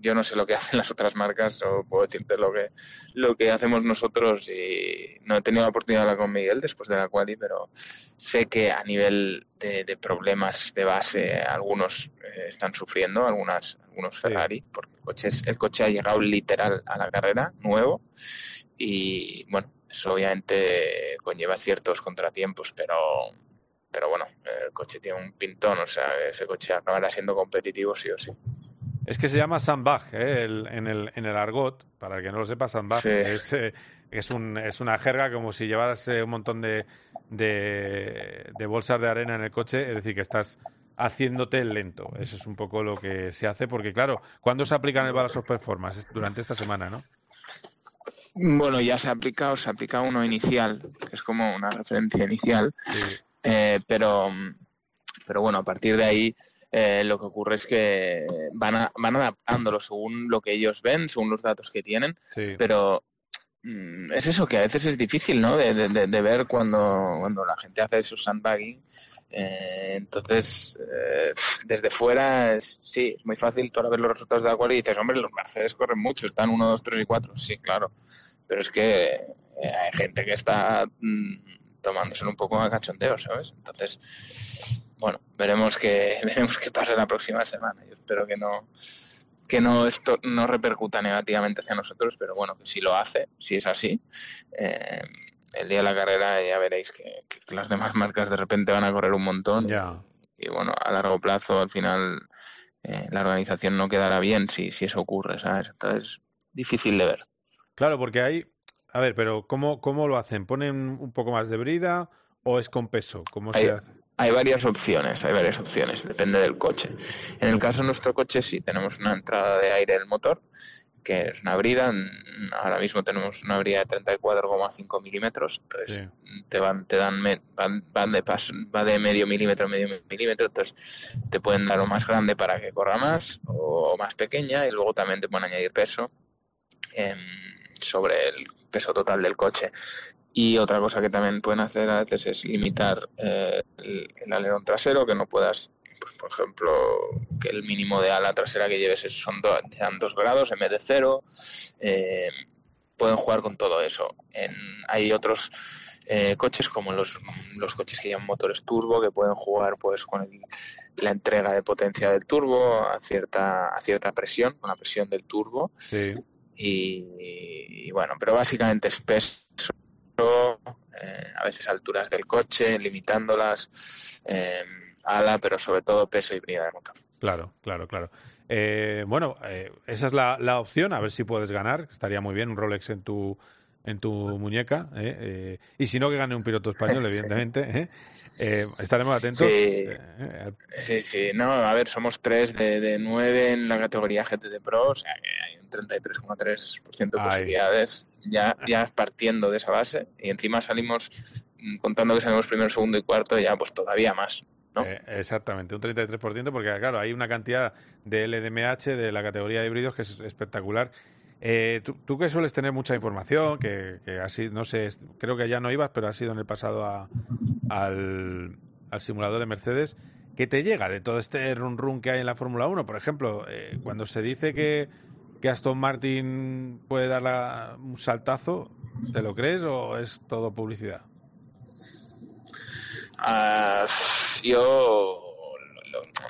yo no sé lo que *laughs* hacen las otras marcas, o puedo decirte lo que, lo que hacemos nosotros y no he tenido la oportunidad de hablar con Miguel después de la quali, pero sé que a nivel de, de problemas de base algunos eh, están sufriendo, algunas, algunos Ferrari, porque el coche, es- el coche ha llegado literal a la carrera, nuevo, y bueno, eso obviamente conlleva ciertos contratiempos, pero pero bueno, el coche tiene un pintón, o sea, ese coche acabará siendo competitivo sí o sí. Es que se llama sandbag ¿eh? El- en, el, en el argot. Para el que no lo sepa, sandbag Sí. es, eh, es, un, es una jerga como si llevaras eh, un montón de, de, de bolsas de arena en el coche, es decir, que estás haciéndote lento. Eso es un poco lo que se hace, porque claro, ¿cuándo se aplican el Balance of Performance? Durante esta semana, ¿no? Bueno, ya se ha aplicado, se ha aplicado uno inicial, que es como una referencia inicial, eh, pero, pero bueno, a partir de ahí eh, lo que ocurre es que van, a- van adaptándolo según lo que ellos ven, según los datos que tienen, Sí. pero mm, es eso que a veces es difícil, ¿no? De, de- de- de ver cuando, cuando la gente hace su sandbagging. Eh, entonces, eh, desde fuera, es, sí, es muy fácil tú ahora ver los resultados de la cual y dices, hombre, los Mercedes corren mucho, están 1, 2, 3 y 4. Sí, claro. Pero es que eh, hay gente que está mm, tomándoselo un poco a cachondeo, ¿sabes? Entonces, bueno, veremos qué, *laughs* veremos qué pasa la próxima semana. Yo espero que no que no esto no repercuta negativamente hacia nosotros, pero bueno, que si lo hace, si es así, eh, el día de la carrera ya veréis que, que las demás marcas de repente van a correr un montón y bueno, a largo plazo al final eh, la organización no quedará bien si, si eso ocurre, ¿sabes? Entonces, difícil de ver. Claro, porque hay. A ver, pero ¿cómo, cómo lo hacen? ¿Ponen un poco más de brida o es con peso? ¿Cómo Hay, se hace? Hay varias opciones, hay varias opciones, depende del coche. En el caso de nuestro coche sí tenemos una entrada de aire del motor, que es una brida. Ahora mismo tenemos una brida de 34,5 milímetros, entonces te van, te dan, van, van de paso, va de medio milímetro a medio milímetro, entonces te pueden dar o más grande para que corra más o más pequeña y luego también te pueden añadir peso em, sobre el peso total del coche. Y otra cosa que también pueden hacer a veces es limitar eh, el, el alerón trasero, que no puedas, pues, por ejemplo, que el mínimo de ala trasera que lleves es- son do- sean 2 grados en vez de 0. pueden jugar con todo eso. En, hay otros eh, coches como los, los coches que llevan motores turbo que pueden jugar pues con el- la entrega de potencia del turbo a cierta, a cierta presión, con la presión del turbo. Sí. Y, y bueno, pero básicamente es peso, eh, a veces alturas del coche, limitándolas, eh, ala, pero sobre todo peso y brida de motor. Claro, claro, claro. Eh, bueno, eh, esa es la, la opción, a ver si puedes ganar. Estaría muy bien un Rolex en tu en tu muñeca. ¿eh? Y si no, que gane un piloto español, *laughs* Sí. evidentemente. estaremos atentos. Sí. Sí, sí, no, a ver, somos tres de, de nueve en la categoría GT Pro, o sea que hay un 33,3% de posibilidades, ya, ya partiendo de esa base, y encima salimos, mm, contando que salimos primero, segundo y cuarto, ya pues todavía más. ¿no? Eh, exactamente, un 33%, porque claro, hay una cantidad de LDMH de la categoría de híbridos que es espectacular. Eh, tú, tú que sueles tener mucha información, que, que así, no sé, creo que ya no ibas, pero has ido en el pasado a- al, al simulador de Mercedes, ¿qué te llega de todo este run run que hay en la Fórmula 1? Por ejemplo, eh, cuando se dice que, que Aston Martin puede dar un saltazo, ¿te lo crees o es todo publicidad? Ah, yo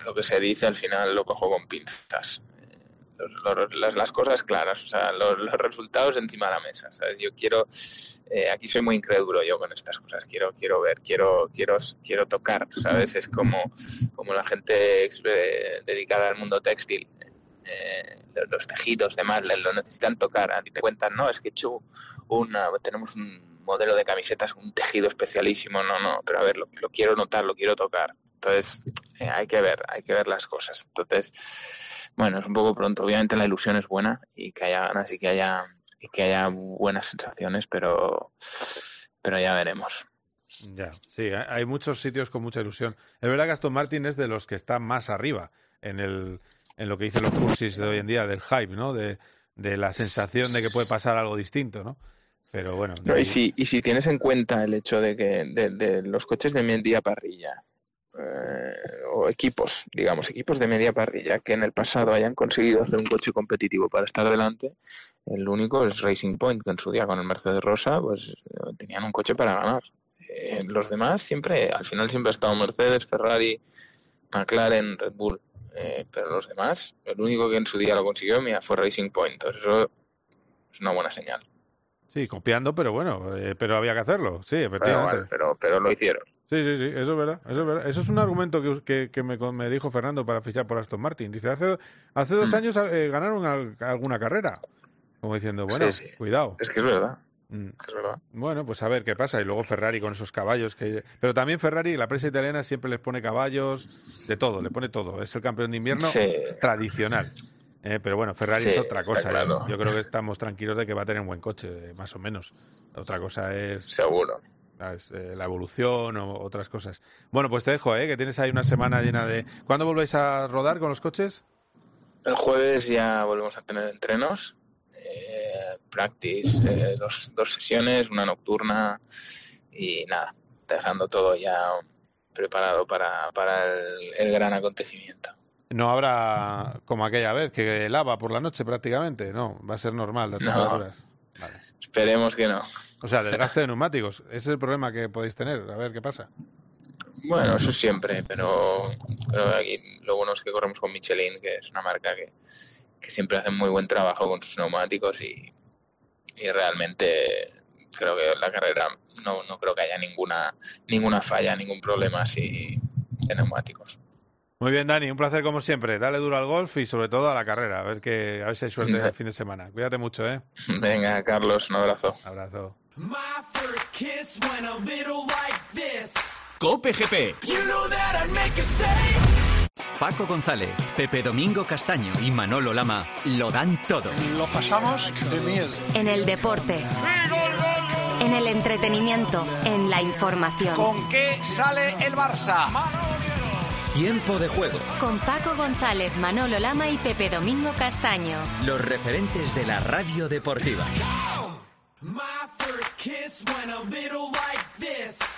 lo, que se dice al final lo cojo con pinzas. Las, cosas claras, o sea, los, resultados encima de la mesa. ¿sabes? Yo quiero, eh, aquí soy muy incrédulo yo con estas cosas. Quiero, quiero ver, quiero, quiero, quiero tocar, ¿sabes? Es como, como la gente eh, dedicada al mundo textil. Eh, los- tejidos, demás, lo necesitan tocar. A ti te cuentan, no, es que hecho una, tenemos un modelo de camisetas, un tejido especialísimo, no, no, pero a ver, lo, lo quiero notar, lo quiero tocar. Entonces, eh, hay que ver, hay que ver las cosas. Entonces, bueno, es un poco pronto. Obviamente la ilusión es buena y que haya ganas y que haya, y que haya buenas sensaciones, pero, pero ya veremos. Ya, sí, hay muchos sitios con mucha ilusión. Es verdad que Aston Martin es de los que está más arriba en el en lo que dicen los cursis de hoy en día del hype, ¿no? De, de la sensación de que puede pasar algo distinto, ¿no? Pero bueno, No, ahí- y, si, y si tienes en cuenta el hecho de que de, de los coches de media parrilla eh, o equipos, digamos, equipos de media parrilla que en el pasado hayan conseguido hacer un coche competitivo para estar delante, el único es Racing Point, que en su día con el Mercedes Rosa pues eh, tenían un coche para ganar. Eh, los demás siempre, al final siempre ha estado Mercedes, Ferrari, McLaren, Red Bull. Eh, pero los demás, el único que en su día lo consiguió mira, fue Racing Point. Entonces eso es una buena señal. sí, copiando, pero bueno, eh, pero había que hacerlo, sí, Pero, efectivamente. pero, pero lo hicieron. Sí, sí, sí, eso es verdad, eso es verdad. Eso es un argumento que, que, que me, me dijo Fernando para fichar por Aston Martin. Dice, hace, hace dos Mm. años eh, ganaron al- alguna carrera. Como diciendo, bueno, Sí, sí. cuidado. Es que es verdad. Mm. Es verdad. Bueno, pues a ver qué pasa. Y luego Ferrari con esos caballos. que Pero también Ferrari, la prensa italiana siempre les pone caballos, de todo, le pone todo. Es el campeón de invierno Sí. tradicional. Eh, pero bueno, Ferrari Sí, es otra cosa. claro. Yo creo que estamos tranquilos de que va a tener un buen coche, eh, más o menos. Otra cosa es... Seguro. ¿sabes? Eh, la evolución o otras cosas. Bueno, pues te dejo, ¿eh? que tienes ahí una semana llena de... ¿Cuándo volvéis a rodar con los coches? El jueves ya volvemos a tener entrenos, practice, eh, dos, dos sesiones, una nocturna y nada, dejando todo ya preparado para, para el, el gran acontecimiento. No habrá como aquella vez, que lava por la noche prácticamente. No, va a ser normal las No. temperaturas. Esperemos que no. O sea, desgaste de neumáticos. Ese es el problema que podéis tener. A ver qué pasa. Bueno, eso siempre, pero, pero aquí lo bueno es que corremos con Michelin, que es una marca que, que siempre hace muy buen trabajo con sus neumáticos y, y realmente creo que en la carrera no, no creo que haya ninguna ninguna falla, ningún problema así de neumáticos. Muy bien, Dani, un placer como siempre. Dale duro al golf y sobre todo a la carrera. A ver que a ver si hay suerte el *laughs* fin de semana. Cuídate mucho, ¿eh? Venga, Carlos, un abrazo. Abrazo. Like. Cope GP. You know Paco González, Pepe Domingo Castaño y Manolo Lama lo dan todo. Lo pasamos de miedo. En el deporte. En el entretenimiento. En la información. ¿Con qué sale el Barça? Tiempo de juego. Con Paco González, Manolo Lama y Pepe Domingo Castaño. Los referentes de la radio deportiva. My first kiss went a little like this.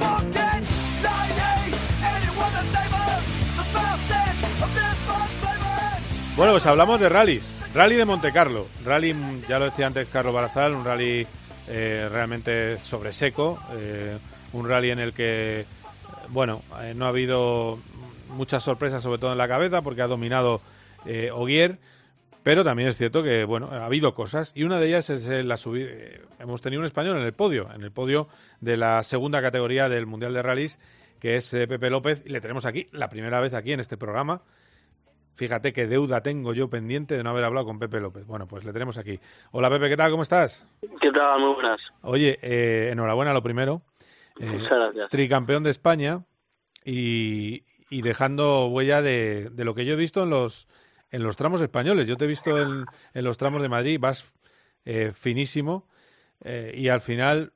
Bueno, pues hablamos de rallies. Rally de Monte Carlo. Rally, ya lo decía antes Carlos Barazal, un rally eh, realmente sobre seco. eh, un rally en el que, bueno, eh, no ha habido muchas sorpresas, sobre todo en la cabeza, porque ha dominado eh, Ogier. Pero también es cierto que, bueno, ha habido cosas. Y una de ellas es la subida. hemos tenido un español en el podio, en el podio de la segunda categoría del Mundial de Rallys, que es Pepe López. Y le tenemos aquí, la primera vez aquí en este programa. Fíjate qué deuda tengo yo pendiente de no haber hablado con Pepe López. Bueno, pues le tenemos aquí. Hola Pepe, ¿qué tal? ¿Cómo estás? ¿Qué tal? Muy buenas. Oye, eh, enhorabuena lo primero. Eh, Muchas gracias. Tricampeón de España y, y dejando huella de, de lo que yo he visto en los en los tramos españoles. Yo te he visto en, en los tramos de Madrid, vas eh, finísimo eh, y al final,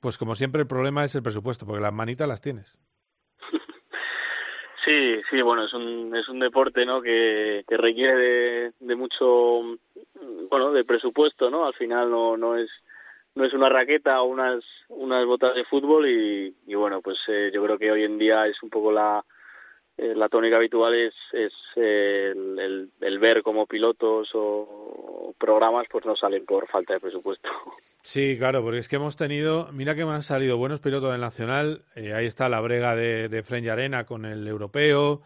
pues como siempre el problema es el presupuesto, porque las manitas las tienes. Sí, sí, bueno, es un, es un deporte, ¿no? Que, que requiere de, de mucho, bueno, de presupuesto, ¿no? Al final no, no es, no es una raqueta o unas, unas botas de fútbol y, y bueno, pues eh, yo creo que hoy en día es un poco la, eh, la tónica habitual es, es eh, el, el, ver como pilotos o programas pues no salen por falta de presupuesto. *laughs* Sí, claro, porque es que hemos tenido, mira que me han salido buenos pilotos del Nacional, eh, ahí está la brega de, de Fren Arena con el europeo,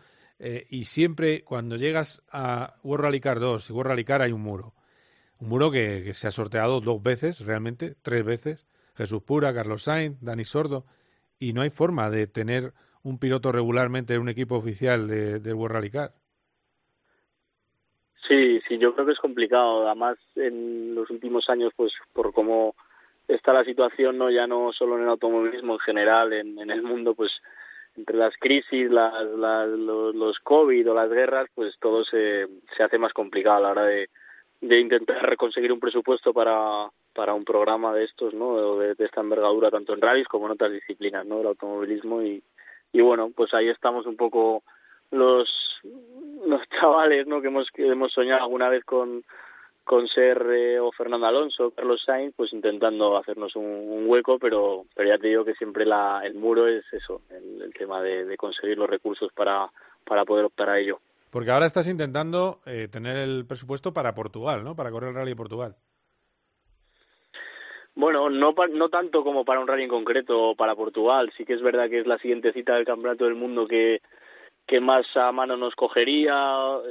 y siempre cuando llegas a World Rally Car 2 y World Rally Car hay un muro, un muro que, que se ha sorteado dos veces, realmente, tres veces, Jesús Pura, Carlos Sainz, Dani Sordo, y no hay forma de tener un piloto regularmente en un equipo oficial de, del World Rally Car. Sí, sí, yo creo que es complicado. Además, en los últimos años, pues por cómo está la situación, no ya no solo en el automovilismo en general, en, en el mundo, pues entre las crisis, las, los, los COVID o las guerras, pues todo se, se hace más complicado a la hora de, de intentar conseguir un presupuesto para, para un programa de estos, ¿no? De, de esta envergadura, tanto en rallies como en otras disciplinas, ¿no? Del automovilismo y, y bueno, pues ahí estamos un poco los los chavales no que hemos que hemos soñado alguna vez con con ser eh, o Fernando Alonso Carlos Sainz pues intentando hacernos un, hueco pero pero ya te digo que siempre la el muro es eso el, el tema de, conseguir los recursos para para poder optar a ello. Porque ahora estás intentando eh, tener el presupuesto para Portugal no para correr el rally Portugal bueno, no, no tanto como para un rally en concreto para Portugal. Sí que es verdad que es la siguiente cita del Campeonato del Mundo que, más a mano nos cogería,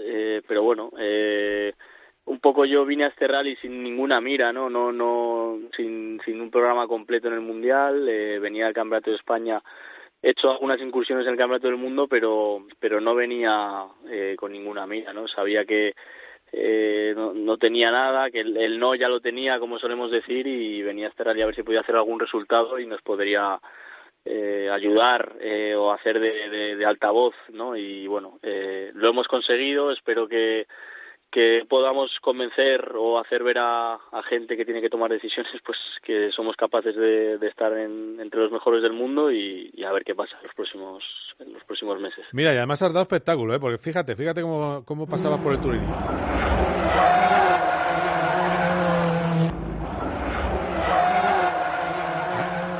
eh, pero bueno, eh, un poco yo vine a este rally sin ninguna mira, ¿no? no, no sin, un programa completo en el Mundial, eh, venía al Campeonato de España hecho algunas incursiones en el Campeonato del Mundo, pero pero no venía eh, con ninguna mira, ¿no? Sabía que eh, no, no tenía nada, que el, no ya lo tenía, como solemos decir, y venía a este rally a ver si podía hacer algún resultado y nos podría eh, ayudar eh, o hacer de, de, de altavoz, ¿no? Y bueno, eh, lo hemos conseguido, espero que que podamos convencer o hacer ver a, a gente que tiene que tomar decisiones, pues que somos capaces de, de estar en, entre los mejores del mundo y, a ver qué pasa en los próximos los próximos meses. Mira, y además has dado espectáculo, ¿eh? Porque fíjate, fíjate cómo, cómo pasabas por el Turinio.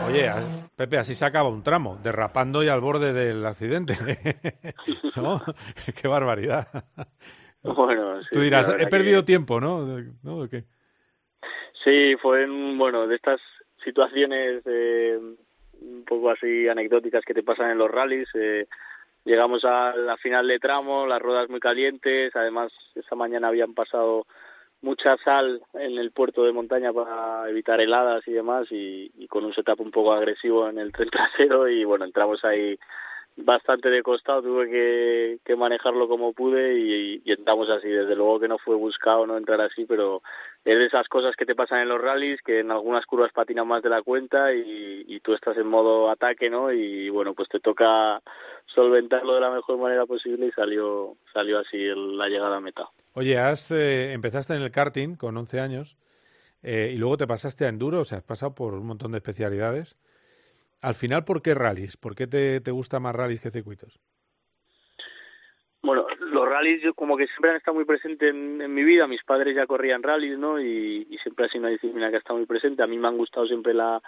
Oye, Pepe, así se acaba un tramo, derrapando y al borde del accidente. *laughs* *laughs* Qué barbaridad. *laughs* Bueno, sí, Tú dirás, he que- perdido tiempo, ¿no? ¿No? ¿De qué? Sí, fue en, bueno, de estas situaciones eh, un poco así anecdóticas que te pasan en los rallies. Eh, llegamos a la final de tramo, las ruedas muy calientes, además esa mañana habían pasado mucha sal en el puerto de montaña para evitar heladas y demás y, y con un setup un poco agresivo en el tren trasero y bueno, entramos ahí bastante de costado, tuve que, manejarlo como pude y, y entramos así. Desde luego que no fue buscado no entrar así, pero es de esas cosas que te pasan en los rallies, que en algunas curvas patinan más de la cuenta y, y tú estás en modo ataque, ¿no? Y bueno, pues te toca solventarlo de la mejor manera posible y salió salió así el- la llegada a meta. Oye, has, eh, empezaste en el karting con 11 años eh, y luego te pasaste a enduro, o sea, has pasado por un montón de especialidades. Al final, ¿por qué rallies? ¿Por qué te, te gusta más rallies que circuitos? Bueno, los rallies como que siempre han estado muy presentes en, mi vida. Mis padres ya corrían rallies, ¿no? Y, siempre ha sido una disciplina que ha estado muy presente. A mí me han gustado siempre la,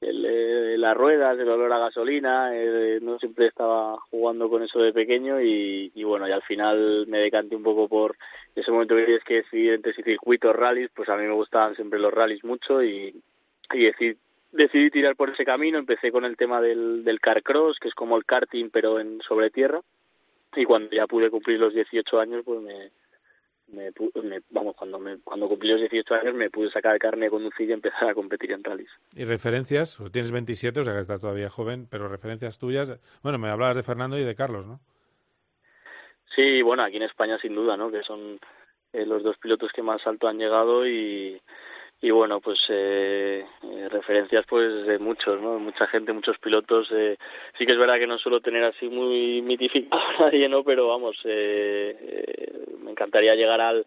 el, eh, las ruedas, el olor a gasolina. eh, no siempre estaba jugando con eso de pequeño y, bueno, y al final me decanté un poco por ese momento que tienes que decidir entre si circuitos, rallies. Pues a mí me gustaban siempre los rallies mucho y, y decidí, decidí tirar por ese camino. Empecé con el tema del, del car cross, que es como el karting pero en sobre tierra y cuando ya pude cumplir los 18 años pues me, me, me- vamos cuando me cuando cumplí los 18 años me pude sacar carne de conducir y empezar a competir en rallies Y referencias, pues tienes 27, o sea que estás todavía joven, pero referencias tuyas. Bueno, me hablabas de Fernando y de Carlos, ¿no? sí bueno aquí en España sin duda no que son eh, los dos pilotos que más alto han llegado y y bueno pues eh, eh, referencias pues de muchos no mucha gente muchos pilotos eh, sí que es verdad que no suelo tener así muy mitificado a nadie no pero vamos eh, eh, me encantaría llegar al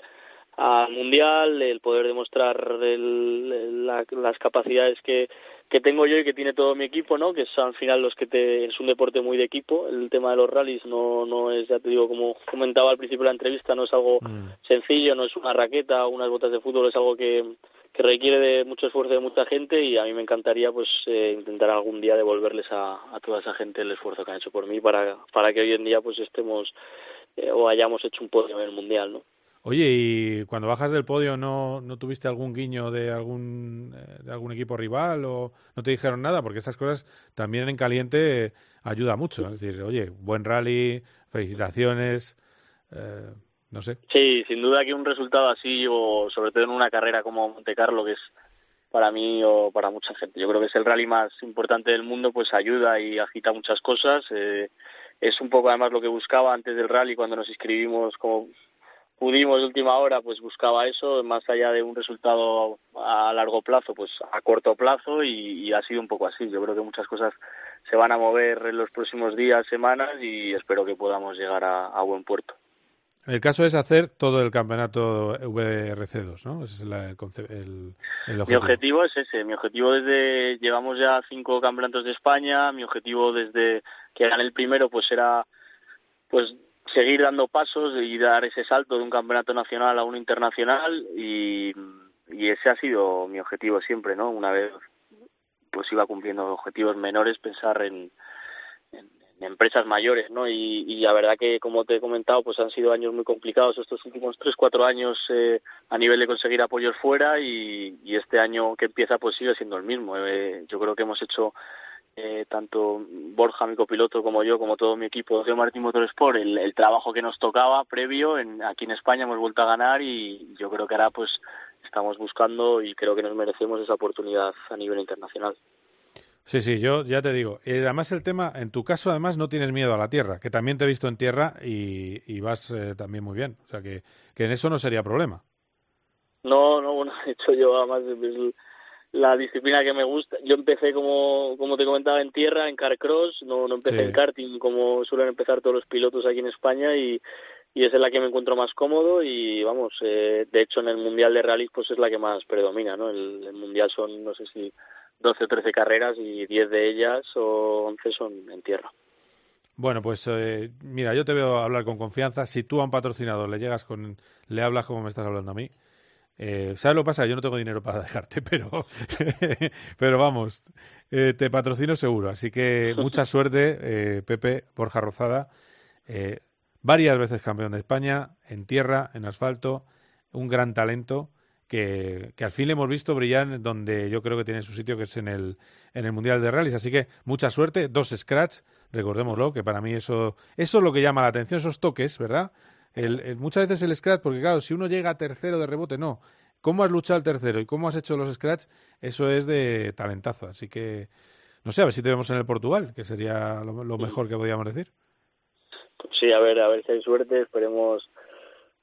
al mundial el poder demostrar el- la- las capacidades que que tengo yo y que tiene todo mi equipo no que son al final los que te es un deporte muy de equipo. El tema de los rallies no no es ya te digo como comentaba al principio de la entrevista no es algo sencillo, no es una raqueta unas botas de fútbol, es algo que, que requiere de mucho esfuerzo de mucha gente y a mí me encantaría pues eh, intentar algún día devolverles a, toda esa gente el esfuerzo que han hecho por mí para, para que hoy en día pues estemos eh, o hayamos hecho un podio en el mundial, ¿no? Oye, y cuando bajas del podio, ¿no, no tuviste algún guiño de algún, eh, de algún equipo rival o no te dijeron nada? Porque esas cosas también en caliente ayuda mucho. Es decir, oye, buen rally, felicitaciones, eh, Sí, sin duda que un resultado así, o sobre todo en una carrera como Monte Carlo, que es para mí o para mucha gente, yo creo que es el rally más importante del mundo, pues ayuda y agita muchas cosas. Eh, es un poco además lo que buscaba antes del rally cuando nos inscribimos como pudimos última hora, pues buscaba eso, más allá de un resultado a largo plazo, pues a corto plazo y, y ha sido un poco así. Yo creo que muchas cosas se van a mover en los próximos días, semanas y espero que podamos llegar a buen puerto. El caso es hacer todo el campeonato VRC2, ¿no? Ese es la- el, el, el Mi objetivo. objetivo es ese, mi objetivo desde, llevamos ya cinco campeonatos de España, mi objetivo desde que gané el primero pues era pues seguir dando pasos y dar ese salto de un campeonato nacional a un internacional y, y ese ha sido mi objetivo siempre, ¿no? Una vez pues iba cumpliendo objetivos menores, pensar en, en empresas mayores, ¿no? Y, la verdad que, como te he comentado, pues han sido años muy complicados estos últimos tres, cuatro años eh, a nivel de conseguir apoyos fuera y, y este año que empieza pues sigue siendo el mismo. Eh, yo creo que hemos hecho eh, tanto Borja, mi copiloto, como yo, como todo mi equipo de Martín Motorsport, el, el trabajo que nos tocaba previo en, aquí en España hemos vuelto a ganar y yo creo que ahora pues estamos buscando y creo que nos merecemos esa oportunidad a nivel internacional. Sí, sí, yo ya te digo. Eh, además el tema, en tu caso además no tienes miedo a la tierra, que también te he visto en tierra y, y vas eh, también muy bien. O sea que, que en eso no sería problema. No, no, bueno, *laughs* de hecho yo además es la disciplina que me gusta. Yo empecé como, como te comentaba en tierra, en carcross, no, no empecé Sí. en karting como suelen empezar todos los pilotos aquí en España y, y es en la que me encuentro más cómodo y vamos, eh, de hecho en el mundial de rally pues es la que más predomina, ¿no? El, el mundial son no sé si 12 o 13 carreras y 10 de ellas o 11 son en tierra. Bueno, pues eh, mira, yo te veo hablar con confianza. Si tú a un patrocinador le llegas con, le hablas como me estás hablando a mí, eh, ¿sabes lo que pasa? Yo no tengo dinero para *laughs* dejarte, pero, *laughs* pero vamos, eh, te patrocino seguro. Así que mucha *laughs* suerte, eh, Pepe Borja Rozada, eh, varias veces campeón de España, en tierra, en asfalto, un gran talento que, que al fin le hemos visto brillar donde yo creo que tiene su sitio, que es en el, en el Mundial de Rallys. Así que mucha suerte, dos scratch, recordémoslo, que para mí eso, eso es lo que llama la atención, esos toques, ¿verdad? El, el- muchas veces el scratch, porque claro, si uno llega a tercero de rebote, no. ¿Cómo has luchado el tercero y cómo has hecho los scratch? Eso es de talentazo. Así que, no sé, a ver si te vemos en el Portugal, que sería lo, lo mejor que podríamos decir. Sí, a ver, a ver si hay suerte, esperemos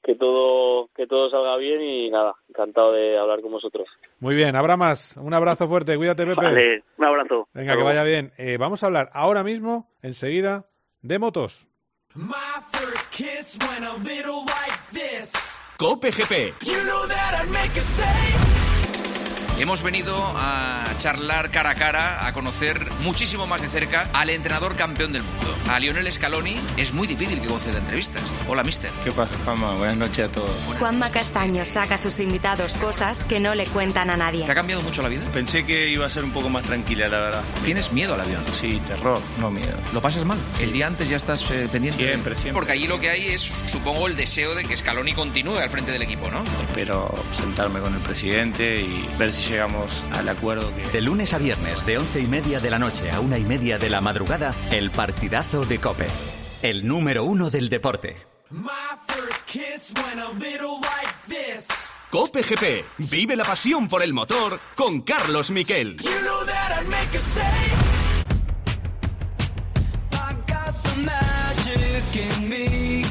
que todo que todo salga bien y nada, encantado de hablar con vosotros. Muy bien, habrá más. Un abrazo fuerte, cuídate, Pepe. Vale, un abrazo. Venga, Hasta que luego. vaya bien. Eh, vamos a hablar ahora mismo, enseguida, de motos. My first kiss went a little like this. Cope GP. You know that I'd make a save. Hemos venido a charlar cara a cara, a conocer muchísimo más de cerca al entrenador campeón del mundo. A Lionel Scaloni es muy difícil que conceda entrevistas. Hola, mister. ¿Qué pasa, Juanma? Buenas noches a todos. Juanma Castaño saca a sus invitados cosas que no le cuentan a nadie. ¿Te ha cambiado mucho la vida? Pensé que iba a ser un poco más tranquila, la verdad. ¿Tienes miedo al avión? Sí, terror, no miedo. ¿Lo pasas mal? ¿El día antes ya estás eh, pendiente? Siempre, siempre. Porque allí lo que hay es, supongo, el deseo de que Scaloni continúe al frente del equipo, ¿no? Espero sentarme con el presidente y ver si llegamos al acuerdo que... De lunes a viernes, de once y media de la noche a una y media de la madrugada, el partidazo de Cope. El número uno del deporte. My first kiss went a little like this. Cope GP. Vive la pasión por el motor con Carlos Miquel. You know that I'd make a save. I got the magic in me.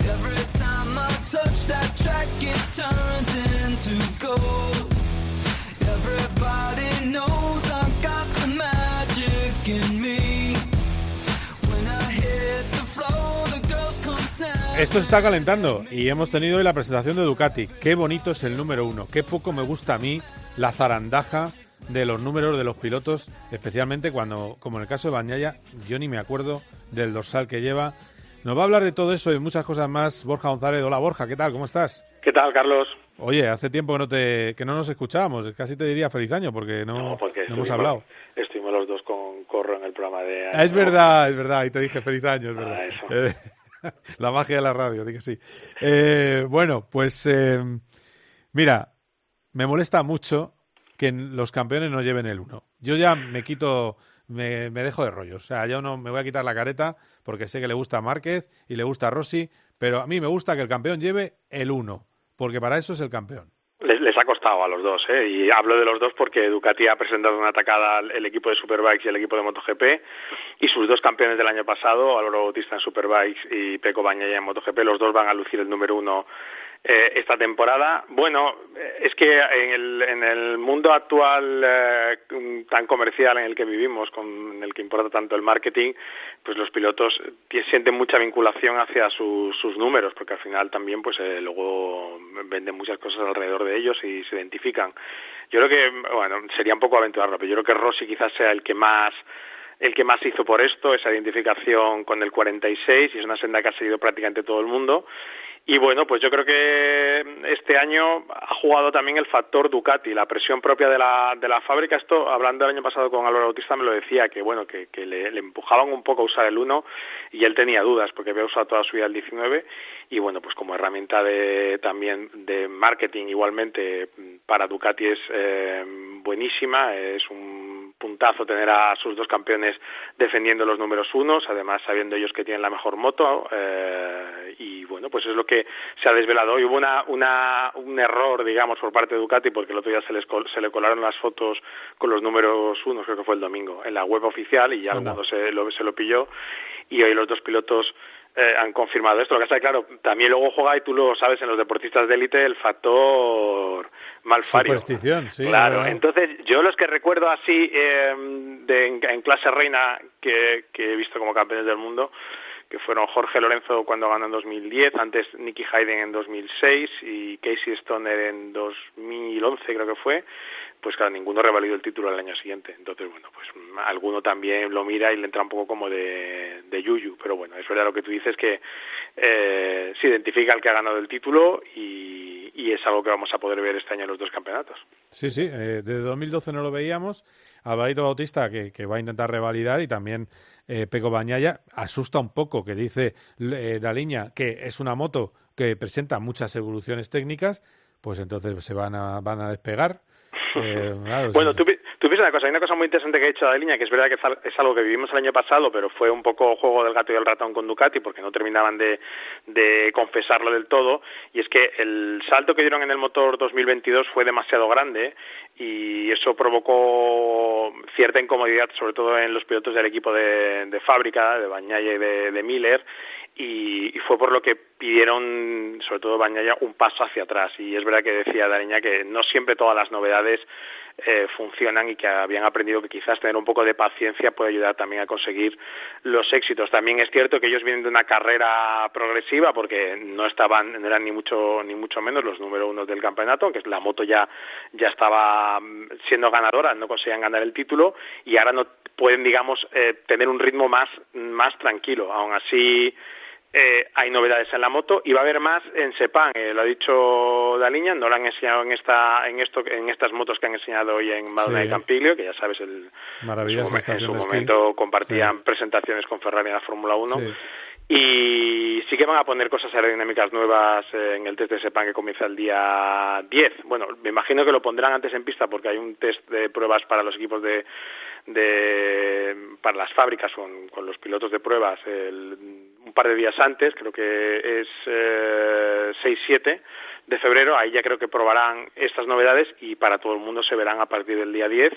Every time I touch that track, it turns into gold. Esto se está calentando y hemos tenido hoy la presentación de Ducati. Qué bonito es el número uno. Qué poco me gusta a mí la zarandaja de los números de los pilotos, especialmente cuando, como en el caso de Bañaya, yo ni me acuerdo del dorsal que lleva. Nos va a hablar de todo eso y muchas cosas más Borja González. Hola Borja, ¿qué tal? ¿Cómo estás? ¿Qué tal, Carlos? Oye, hace tiempo que no te que no nos escuchábamos. Casi te diría feliz año porque no, Porque no hemos hablado. Estuvimos los dos con Corro en el programa de... Ah, es verdad, es verdad. Y te dije feliz año, es verdad. Ah, eso. Eh, *laughs* la magia de la radio, dije sí. Eh, bueno, pues eh, mira, me molesta mucho que los campeones no lleven el uno. Yo ya me quito, me, dejo de rollos. O sea, yo no me voy a quitar la careta porque sé que le gusta a Márquez y le gusta a Rossi, pero a mí me gusta que el campeón lleve el uno, porque para eso es el campeón. Les, ha costado a los dos, ¿eh? y hablo de los dos porque Ducati ha presentado una atacada al el equipo de Superbikes y el equipo de MotoGP, y sus dos campeones del año pasado, Álvaro Bautista en Superbikes y Peco Bañaya en MotoGP, los dos van a lucir el número uno eh, esta temporada. Bueno, eh, es que en el, en el mundo actual eh, tan comercial en el que vivimos, con en el que importa tanto el marketing, pues los pilotos sienten mucha vinculación hacia sus, sus números, porque al final también pues eh, luego venden muchas cosas alrededor de ellos y se identifican. Yo creo que, bueno, sería un poco aventurarlo, pero yo creo que Rossi quizás sea el que más el que más hizo por esto, esa identificación con el 46, y es una senda que ha seguido prácticamente todo el mundo. Y bueno, pues yo creo que este año ha jugado también el factor Ducati, la presión propia de la, de la fábrica. Esto, hablando el año pasado con Álvaro Bautista, me lo decía, que bueno, que, que le, le empujaban un poco a usar el 1 y él tenía dudas porque había usado toda su vida el 19 y bueno, pues como herramienta de también de marketing igualmente para Ducati es eh, buenísima, es un puntazo tener a sus dos campeones defendiendo los números unos, además sabiendo ellos que tienen la mejor moto eh, y bueno, pues es lo que se ha desvelado hoy. Hubo una, una, un error, digamos, por parte de Ducati, porque el otro día se, les col- se le colaron las fotos con los números unos, creo que fue el domingo, en la web oficial y ya el mundo se lo, se lo pilló y hoy los dos pilotos eh, han confirmado esto. Lo que está claro, también luego juega, y tú lo sabes, en los deportistas de élite, el factor malfario. Superstición, sí. Claro, entonces yo los que recuerdo así eh, de, en, en clase reina que, que he visto como campeones del mundo, que fueron Jorge Lorenzo cuando ganó en 2010, antes Nicky Hayden en 2006 y Casey Stoner en 2011 creo que fue, pues claro, ninguno revalidó el título al año siguiente. Entonces, bueno, pues alguno también lo mira y le entra un poco como de, yuyu, pero bueno, es verdad lo que tú dices que eh, se identifica el que ha ganado el título y, y es algo que vamos a poder ver este año en los dos campeonatos. Sí, sí, eh, desde 2012 no lo veíamos. Alvarito Bautista, que, que va a intentar revalidar, y también eh, Peco Bañaya, asusta un poco, que dice eh, Daliña que es una moto que presenta muchas evoluciones técnicas, pues entonces se van a, van a despegar. *laughs* Eh, claro, Bueno, sí. tú, una cosa, hay una cosa muy interesante que ha hecho línea que es verdad que es al- es algo que vivimos el año pasado, pero fue un poco juego del gato y el ratón con Ducati, porque no terminaban de, de confesarlo del todo, y es que el salto que dieron en el motor 2022 fue demasiado grande y eso provocó cierta incomodidad, sobre todo en los pilotos del equipo de, fábrica, de Bañaya y de, de Miller, y, y fue por lo que pidieron, sobre todo Bañaya, un paso hacia atrás. Y es verdad que decía Dariña que no siempre todas las novedades eh, funcionan y que habían aprendido que quizás tener un poco de paciencia puede ayudar también a conseguir los éxitos. También es cierto que ellos vienen de una carrera progresiva porque no estaban, no eran ni mucho ni mucho menos los número uno del campeonato, aunque la moto ya ya estaba mm, siendo ganadora, no conseguían ganar el título y ahora no pueden, digamos, eh, tener un ritmo más más tranquilo. Aún así eh, hay novedades en la moto y va a haber más en Sepang, eh, lo ha dicho Daliña, no lo han enseñado en esta en esto en estas motos que han enseñado hoy en Madonna Sí. de Campiglio, que ya sabes el en su, en su momento compartían Sí. presentaciones con Ferrari en la Fórmula 1 Sí. y sí que van a poner cosas aerodinámicas nuevas eh, en el test de Sepang que comienza el día 10. Bueno, me imagino que lo pondrán antes en pista porque hay un test de pruebas para los equipos de, de para las fábricas con, con los pilotos de pruebas el- un par de días antes, creo que es eh, 6-7 de febrero, ahí ya creo que probarán estas novedades y para todo el mundo se verán a partir del día 10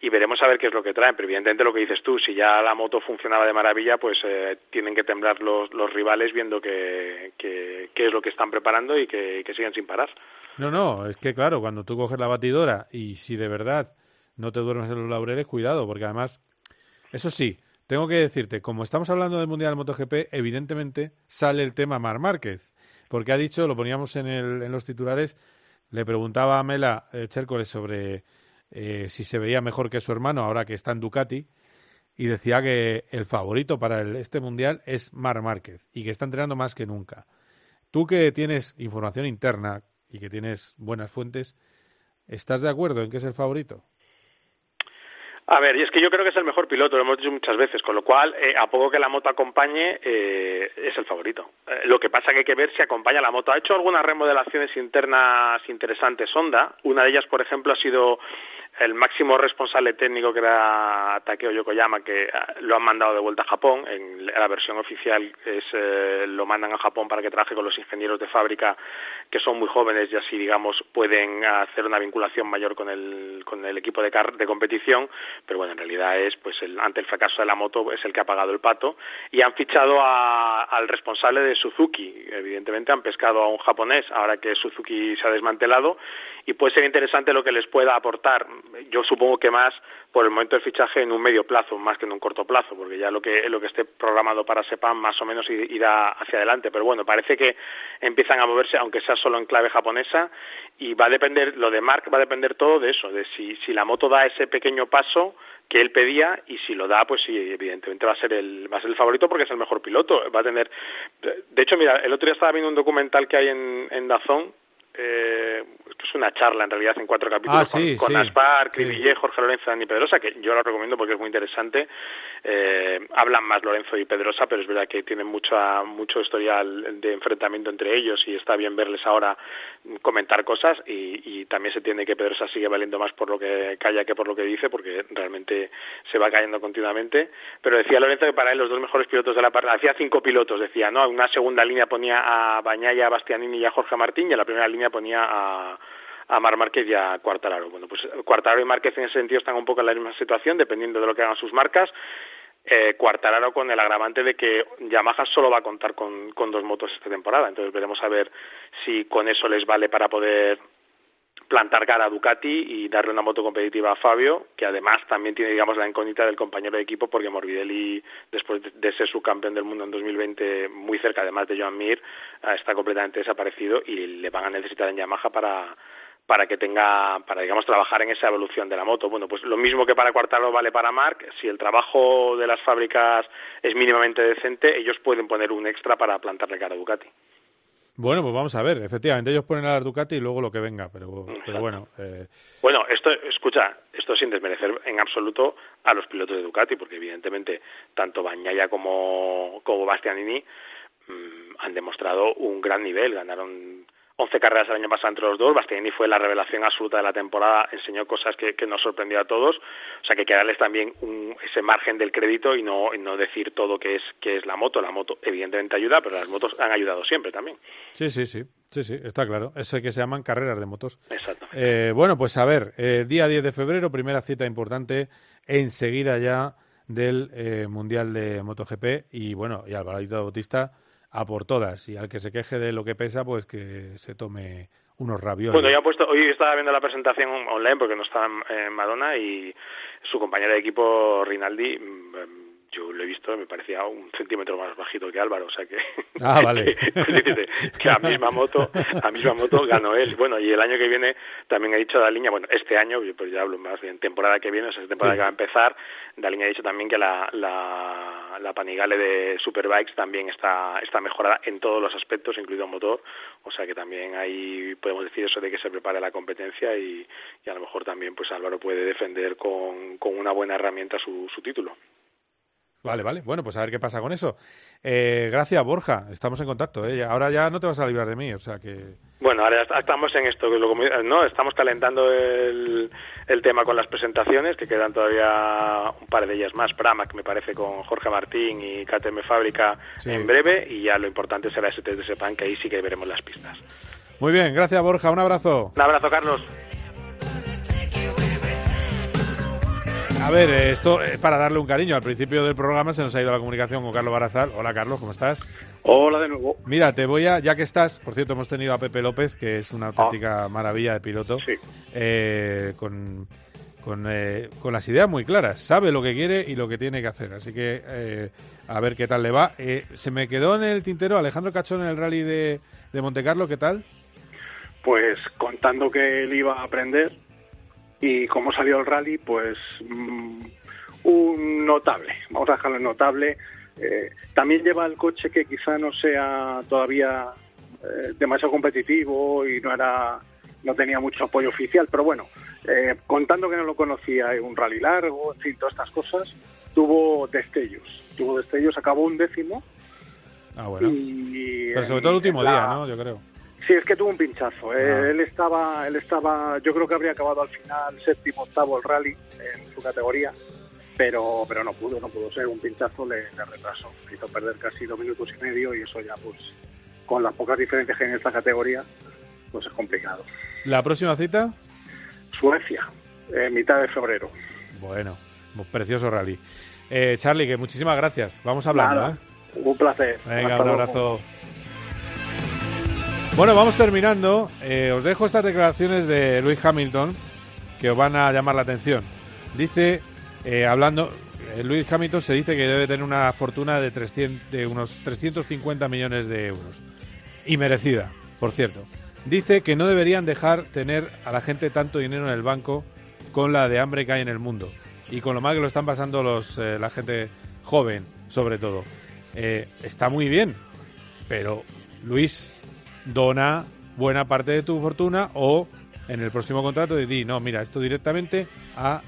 y veremos a ver qué es lo que traen. Pero evidentemente lo que dices tú, si ya la moto funcionaba de maravilla, pues eh, tienen que temblar los, rivales viendo que, que- qué es lo que están preparando y que, que siguen sin parar. No, no, es que claro, cuando tú coges la batidora y si de verdad no te duermes en los laureles, cuidado, porque además, eso sí, tengo que decirte, como estamos hablando del Mundial MotoGP, evidentemente sale el tema Mar Márquez, porque ha dicho, lo poníamos en, el, en los titulares, le preguntaba a Mela eh, Chércoles sobre eh, si se veía mejor que su hermano ahora que está en Ducati, y decía que el favorito para el- este Mundial es Mar Márquez y que está entrenando más que nunca. Tú que tienes información interna y que tienes buenas fuentes, ¿estás de acuerdo en que es el favorito? A ver, y es que yo creo que es el mejor piloto, lo hemos dicho muchas veces, con lo cual, eh, a poco que la moto acompañe, eh, es el favorito. Eh, lo que pasa que hay que ver si acompaña la moto. Ha hecho algunas remodelaciones internas interesantes Honda. Una de ellas, por ejemplo, ha sido el máximo responsable técnico que era Takeo Yokoyama, que eh, lo han mandado de vuelta a Japón. En la versión oficial es eh, lo mandan a Japón para que trabaje con los ingenieros de fábrica que son muy jóvenes y así, digamos, pueden hacer una vinculación mayor con el, con el equipo de, car- de competición. Pero bueno, en realidad es, pues, el, ante el fracaso de la moto, es el que ha pagado el pato. Y han fichado a- al responsable de Suzuki. Evidentemente han pescado a un japonés ahora que Suzuki se ha desmantelado y puede ser interesante lo que les pueda aportar. Yo supongo que más por el momento del fichaje en un medio plazo, más que en un corto plazo, porque ya lo que lo que esté programado para Sepam más o menos irá hacia adelante. Pero bueno, parece que empiezan a moverse, aunque sea solo en clave japonesa, y va a depender, lo de Mark va a depender todo de eso, de si, si la moto da ese pequeño paso que él pedía y si lo da pues sí evidentemente va a ser el va a ser el favorito porque es el mejor piloto va a tener de hecho mira el otro día estaba viendo un documental que hay en en Dazón eh, esto es una charla en realidad en cuatro capítulos Ah, sí, con, con sí, Aspar, sí. Cribillé, Jorge Lorenzo, Dani Pedrosa, que yo lo recomiendo porque es muy interesante. Eh, hablan más Lorenzo y Pedrosa, pero es verdad que tienen mucha, mucho historial de enfrentamiento entre ellos y está bien verles ahora comentar cosas y, y también se tiene que Pedrosa sigue valiendo más por lo que calla que por lo que dice porque realmente se va cayendo continuamente. Pero decía Lorenzo que para él los dos mejores pilotos de la parrilla, hacía cinco pilotos, decía, ¿no? Una segunda línea ponía a Bañaya, a Bastianini y a Jorge Martín y en la primera línea ponía a a Mar Márquez y a Cuartararo. Bueno, pues Cuartararo y Márquez en ese sentido están un poco en la misma situación, dependiendo de lo que hagan sus marcas. Eh, Cuartararo con el agravante de que Yamaha solo va a contar con, con dos motos esta temporada. Entonces veremos a ver si con eso les vale para poder plantar cara a Ducati y darle una moto competitiva a Fabio, que además también tiene, digamos, la incógnita del compañero de equipo, porque Morbidelli, después de ser subcampeón del mundo en 2020, muy cerca además de Joan Mir, eh, está completamente desaparecido y le van a necesitar en Yamaha para para que tenga, para digamos trabajar en esa evolución de la moto. Bueno, pues lo mismo que para Cuartaro vale para Mark, si el trabajo de las fábricas es mínimamente decente, ellos pueden poner un extra para plantarle cara a Ducati. Bueno, pues vamos a ver. Efectivamente, ellos ponen a la Ducati y luego lo que venga, pero, pero bueno. Eh, Bueno, esto, escucha, esto sin desmerecer en absoluto a los pilotos de Ducati, porque evidentemente tanto Bañaya como, como Bastianini mm, han demostrado un gran nivel, ganaron 11 carreras el año pasado entre los dos, Bastianini fue la revelación absoluta de la temporada, enseñó cosas que, que nos sorprendió a todos, o sea que hay que darles también un, ese margen del crédito y no, y no decir todo que es, que es la moto, la moto evidentemente ayuda, pero las motos han ayudado siempre también. sí, sí, sí, sí, sí, está claro. Eso que se llaman carreras de motos. Exacto. Eh, bueno, pues a ver, eh, día 10 de febrero, primera cita importante, enseguida ya del eh, Mundial de MotoGP y bueno, y Alvarito Bautista a por todas y al que se queje de lo que pesa, pues que se tome unos ravioles. Bueno, ya he puesto, hoy estaba viendo la presentación online porque no estaba en, en Madonna y su compañero de equipo Rinaldi, mm, yo lo he visto, me parecía un centímetro más bajito que Álvaro, o sea que Ah, *laughs* vale. que, que, que a misma moto, a misma moto ganó él. Bueno, y el año que viene también ha dicho Daliña, bueno, este año, pues ya hablo más bien temporada que viene, o sea, temporada Sí. que va a empezar, Daliña ha dicho también que la, la, la Panigale de Superbikes también está, está mejorada en todos los aspectos, incluido motor, o sea que también ahí podemos decir eso de que se prepare la competencia y, y a lo mejor también pues Álvaro puede defender con, con una buena herramienta su, su título. Vale, vale. Bueno, pues a ver qué pasa con eso. Eh, gracias, Borja. Estamos en contacto. ¿eh? Ahora ya no te vas a librar de mí, o sea que... Bueno, ahora estamos en esto, que no, estamos calentando el, el tema con las presentaciones, que quedan todavía un par de ellas más, Pramac me parece con Jorge Martín y KTM Fábrica Sí. en breve, y ya lo importante será ese test de Sepan, que ahí sí que veremos las pistas. Muy bien, gracias, Borja. Un abrazo. Un abrazo, Carlos. A ver, esto eh, para darle un cariño. Al principio del programa se nos ha ido la comunicación con Carlos Barazal. Hola, Carlos, ¿cómo estás? Hola de nuevo. Mira, te voy a, ya que estás, por cierto, hemos tenido a Pepe López, que es una auténtica maravilla de piloto, eh, con, con, eh, con las ideas muy claras. Sabe lo que quiere y lo que tiene que hacer. Así que eh, a ver qué tal le va. Eh, se me quedó en el tintero Alejandro Cachón en el rally de, de Monte Carlo, ¿qué tal? Pues contando que él iba a aprender y cómo salió el rally, pues mm, un notable. Vamos a dejarlo en notable. Eh, también lleva el coche que quizá no sea todavía eh, demasiado competitivo y no era no tenía mucho apoyo oficial, pero bueno, eh, contando que no lo conocía, un rally largo, en fin, todas estas cosas, tuvo destellos, tuvo destellos, acabó un décimo Ah, bueno. y Pero sobre todo el último la- día, ¿no? Yo creo. Sí, es que tuvo un pinchazo. eh. Ah. Él estaba, él estaba, yo creo que habría acabado al final séptimo, octavo el rally en su categoría, pero, pero no pudo, no pudo ser. Un pinchazo le, le retrasó, hizo perder casi dos minutos y medio y eso ya, pues, con las pocas diferencias que hay en esta categoría, pues es complicado. ¿La próxima cita? Suecia, mitad de febrero. Bueno, precioso rally. Eh, Charlie, que muchísimas gracias. Vamos hablando, Nada, ¿eh? Un placer. Venga, Hasta un luego. Bueno, vamos terminando. Eh, os dejo estas declaraciones de Luis Hamilton que os van a llamar la atención. Dice, eh, hablando, eh, Luis Hamilton se dice que debe tener una fortuna de, 300, de unos 350 millones de euros. Y merecida, por cierto. Dice que no deberían dejar tener a la gente tanto dinero en el banco con la de hambre que hay en el mundo. Y con lo mal que lo están pasando los, la gente joven, sobre todo. Está muy bien, pero Luis, dona buena parte de tu fortuna o en el próximo contrato di, no, mira, esto directamente a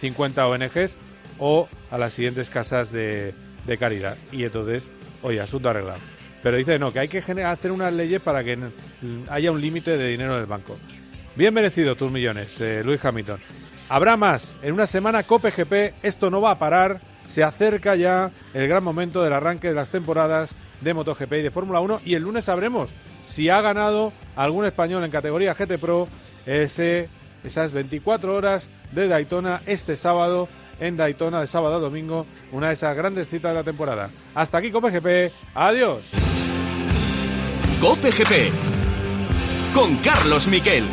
50 ONGs o a las siguientes casas de, de caridad. Y entonces, oye, asunto arreglado. Pero dice no, que hay que hacer unas leyes para que haya un límite de dinero en el banco. Bien merecido tus millones, eh, Luis Hamilton. Habrá más. En una semana Cope GP, esto no va a parar. Se acerca ya el gran momento del arranque de las temporadas de MotoGP y de Fórmula 1 y el lunes sabremos si ha ganado algún español en categoría GT Pro ese, esas 24 horas de Daytona este sábado en Daytona de sábado a domingo, una de esas grandes citas de la temporada. Hasta aquí Cope GP. Adiós. Cope GP con Carlos Miquel.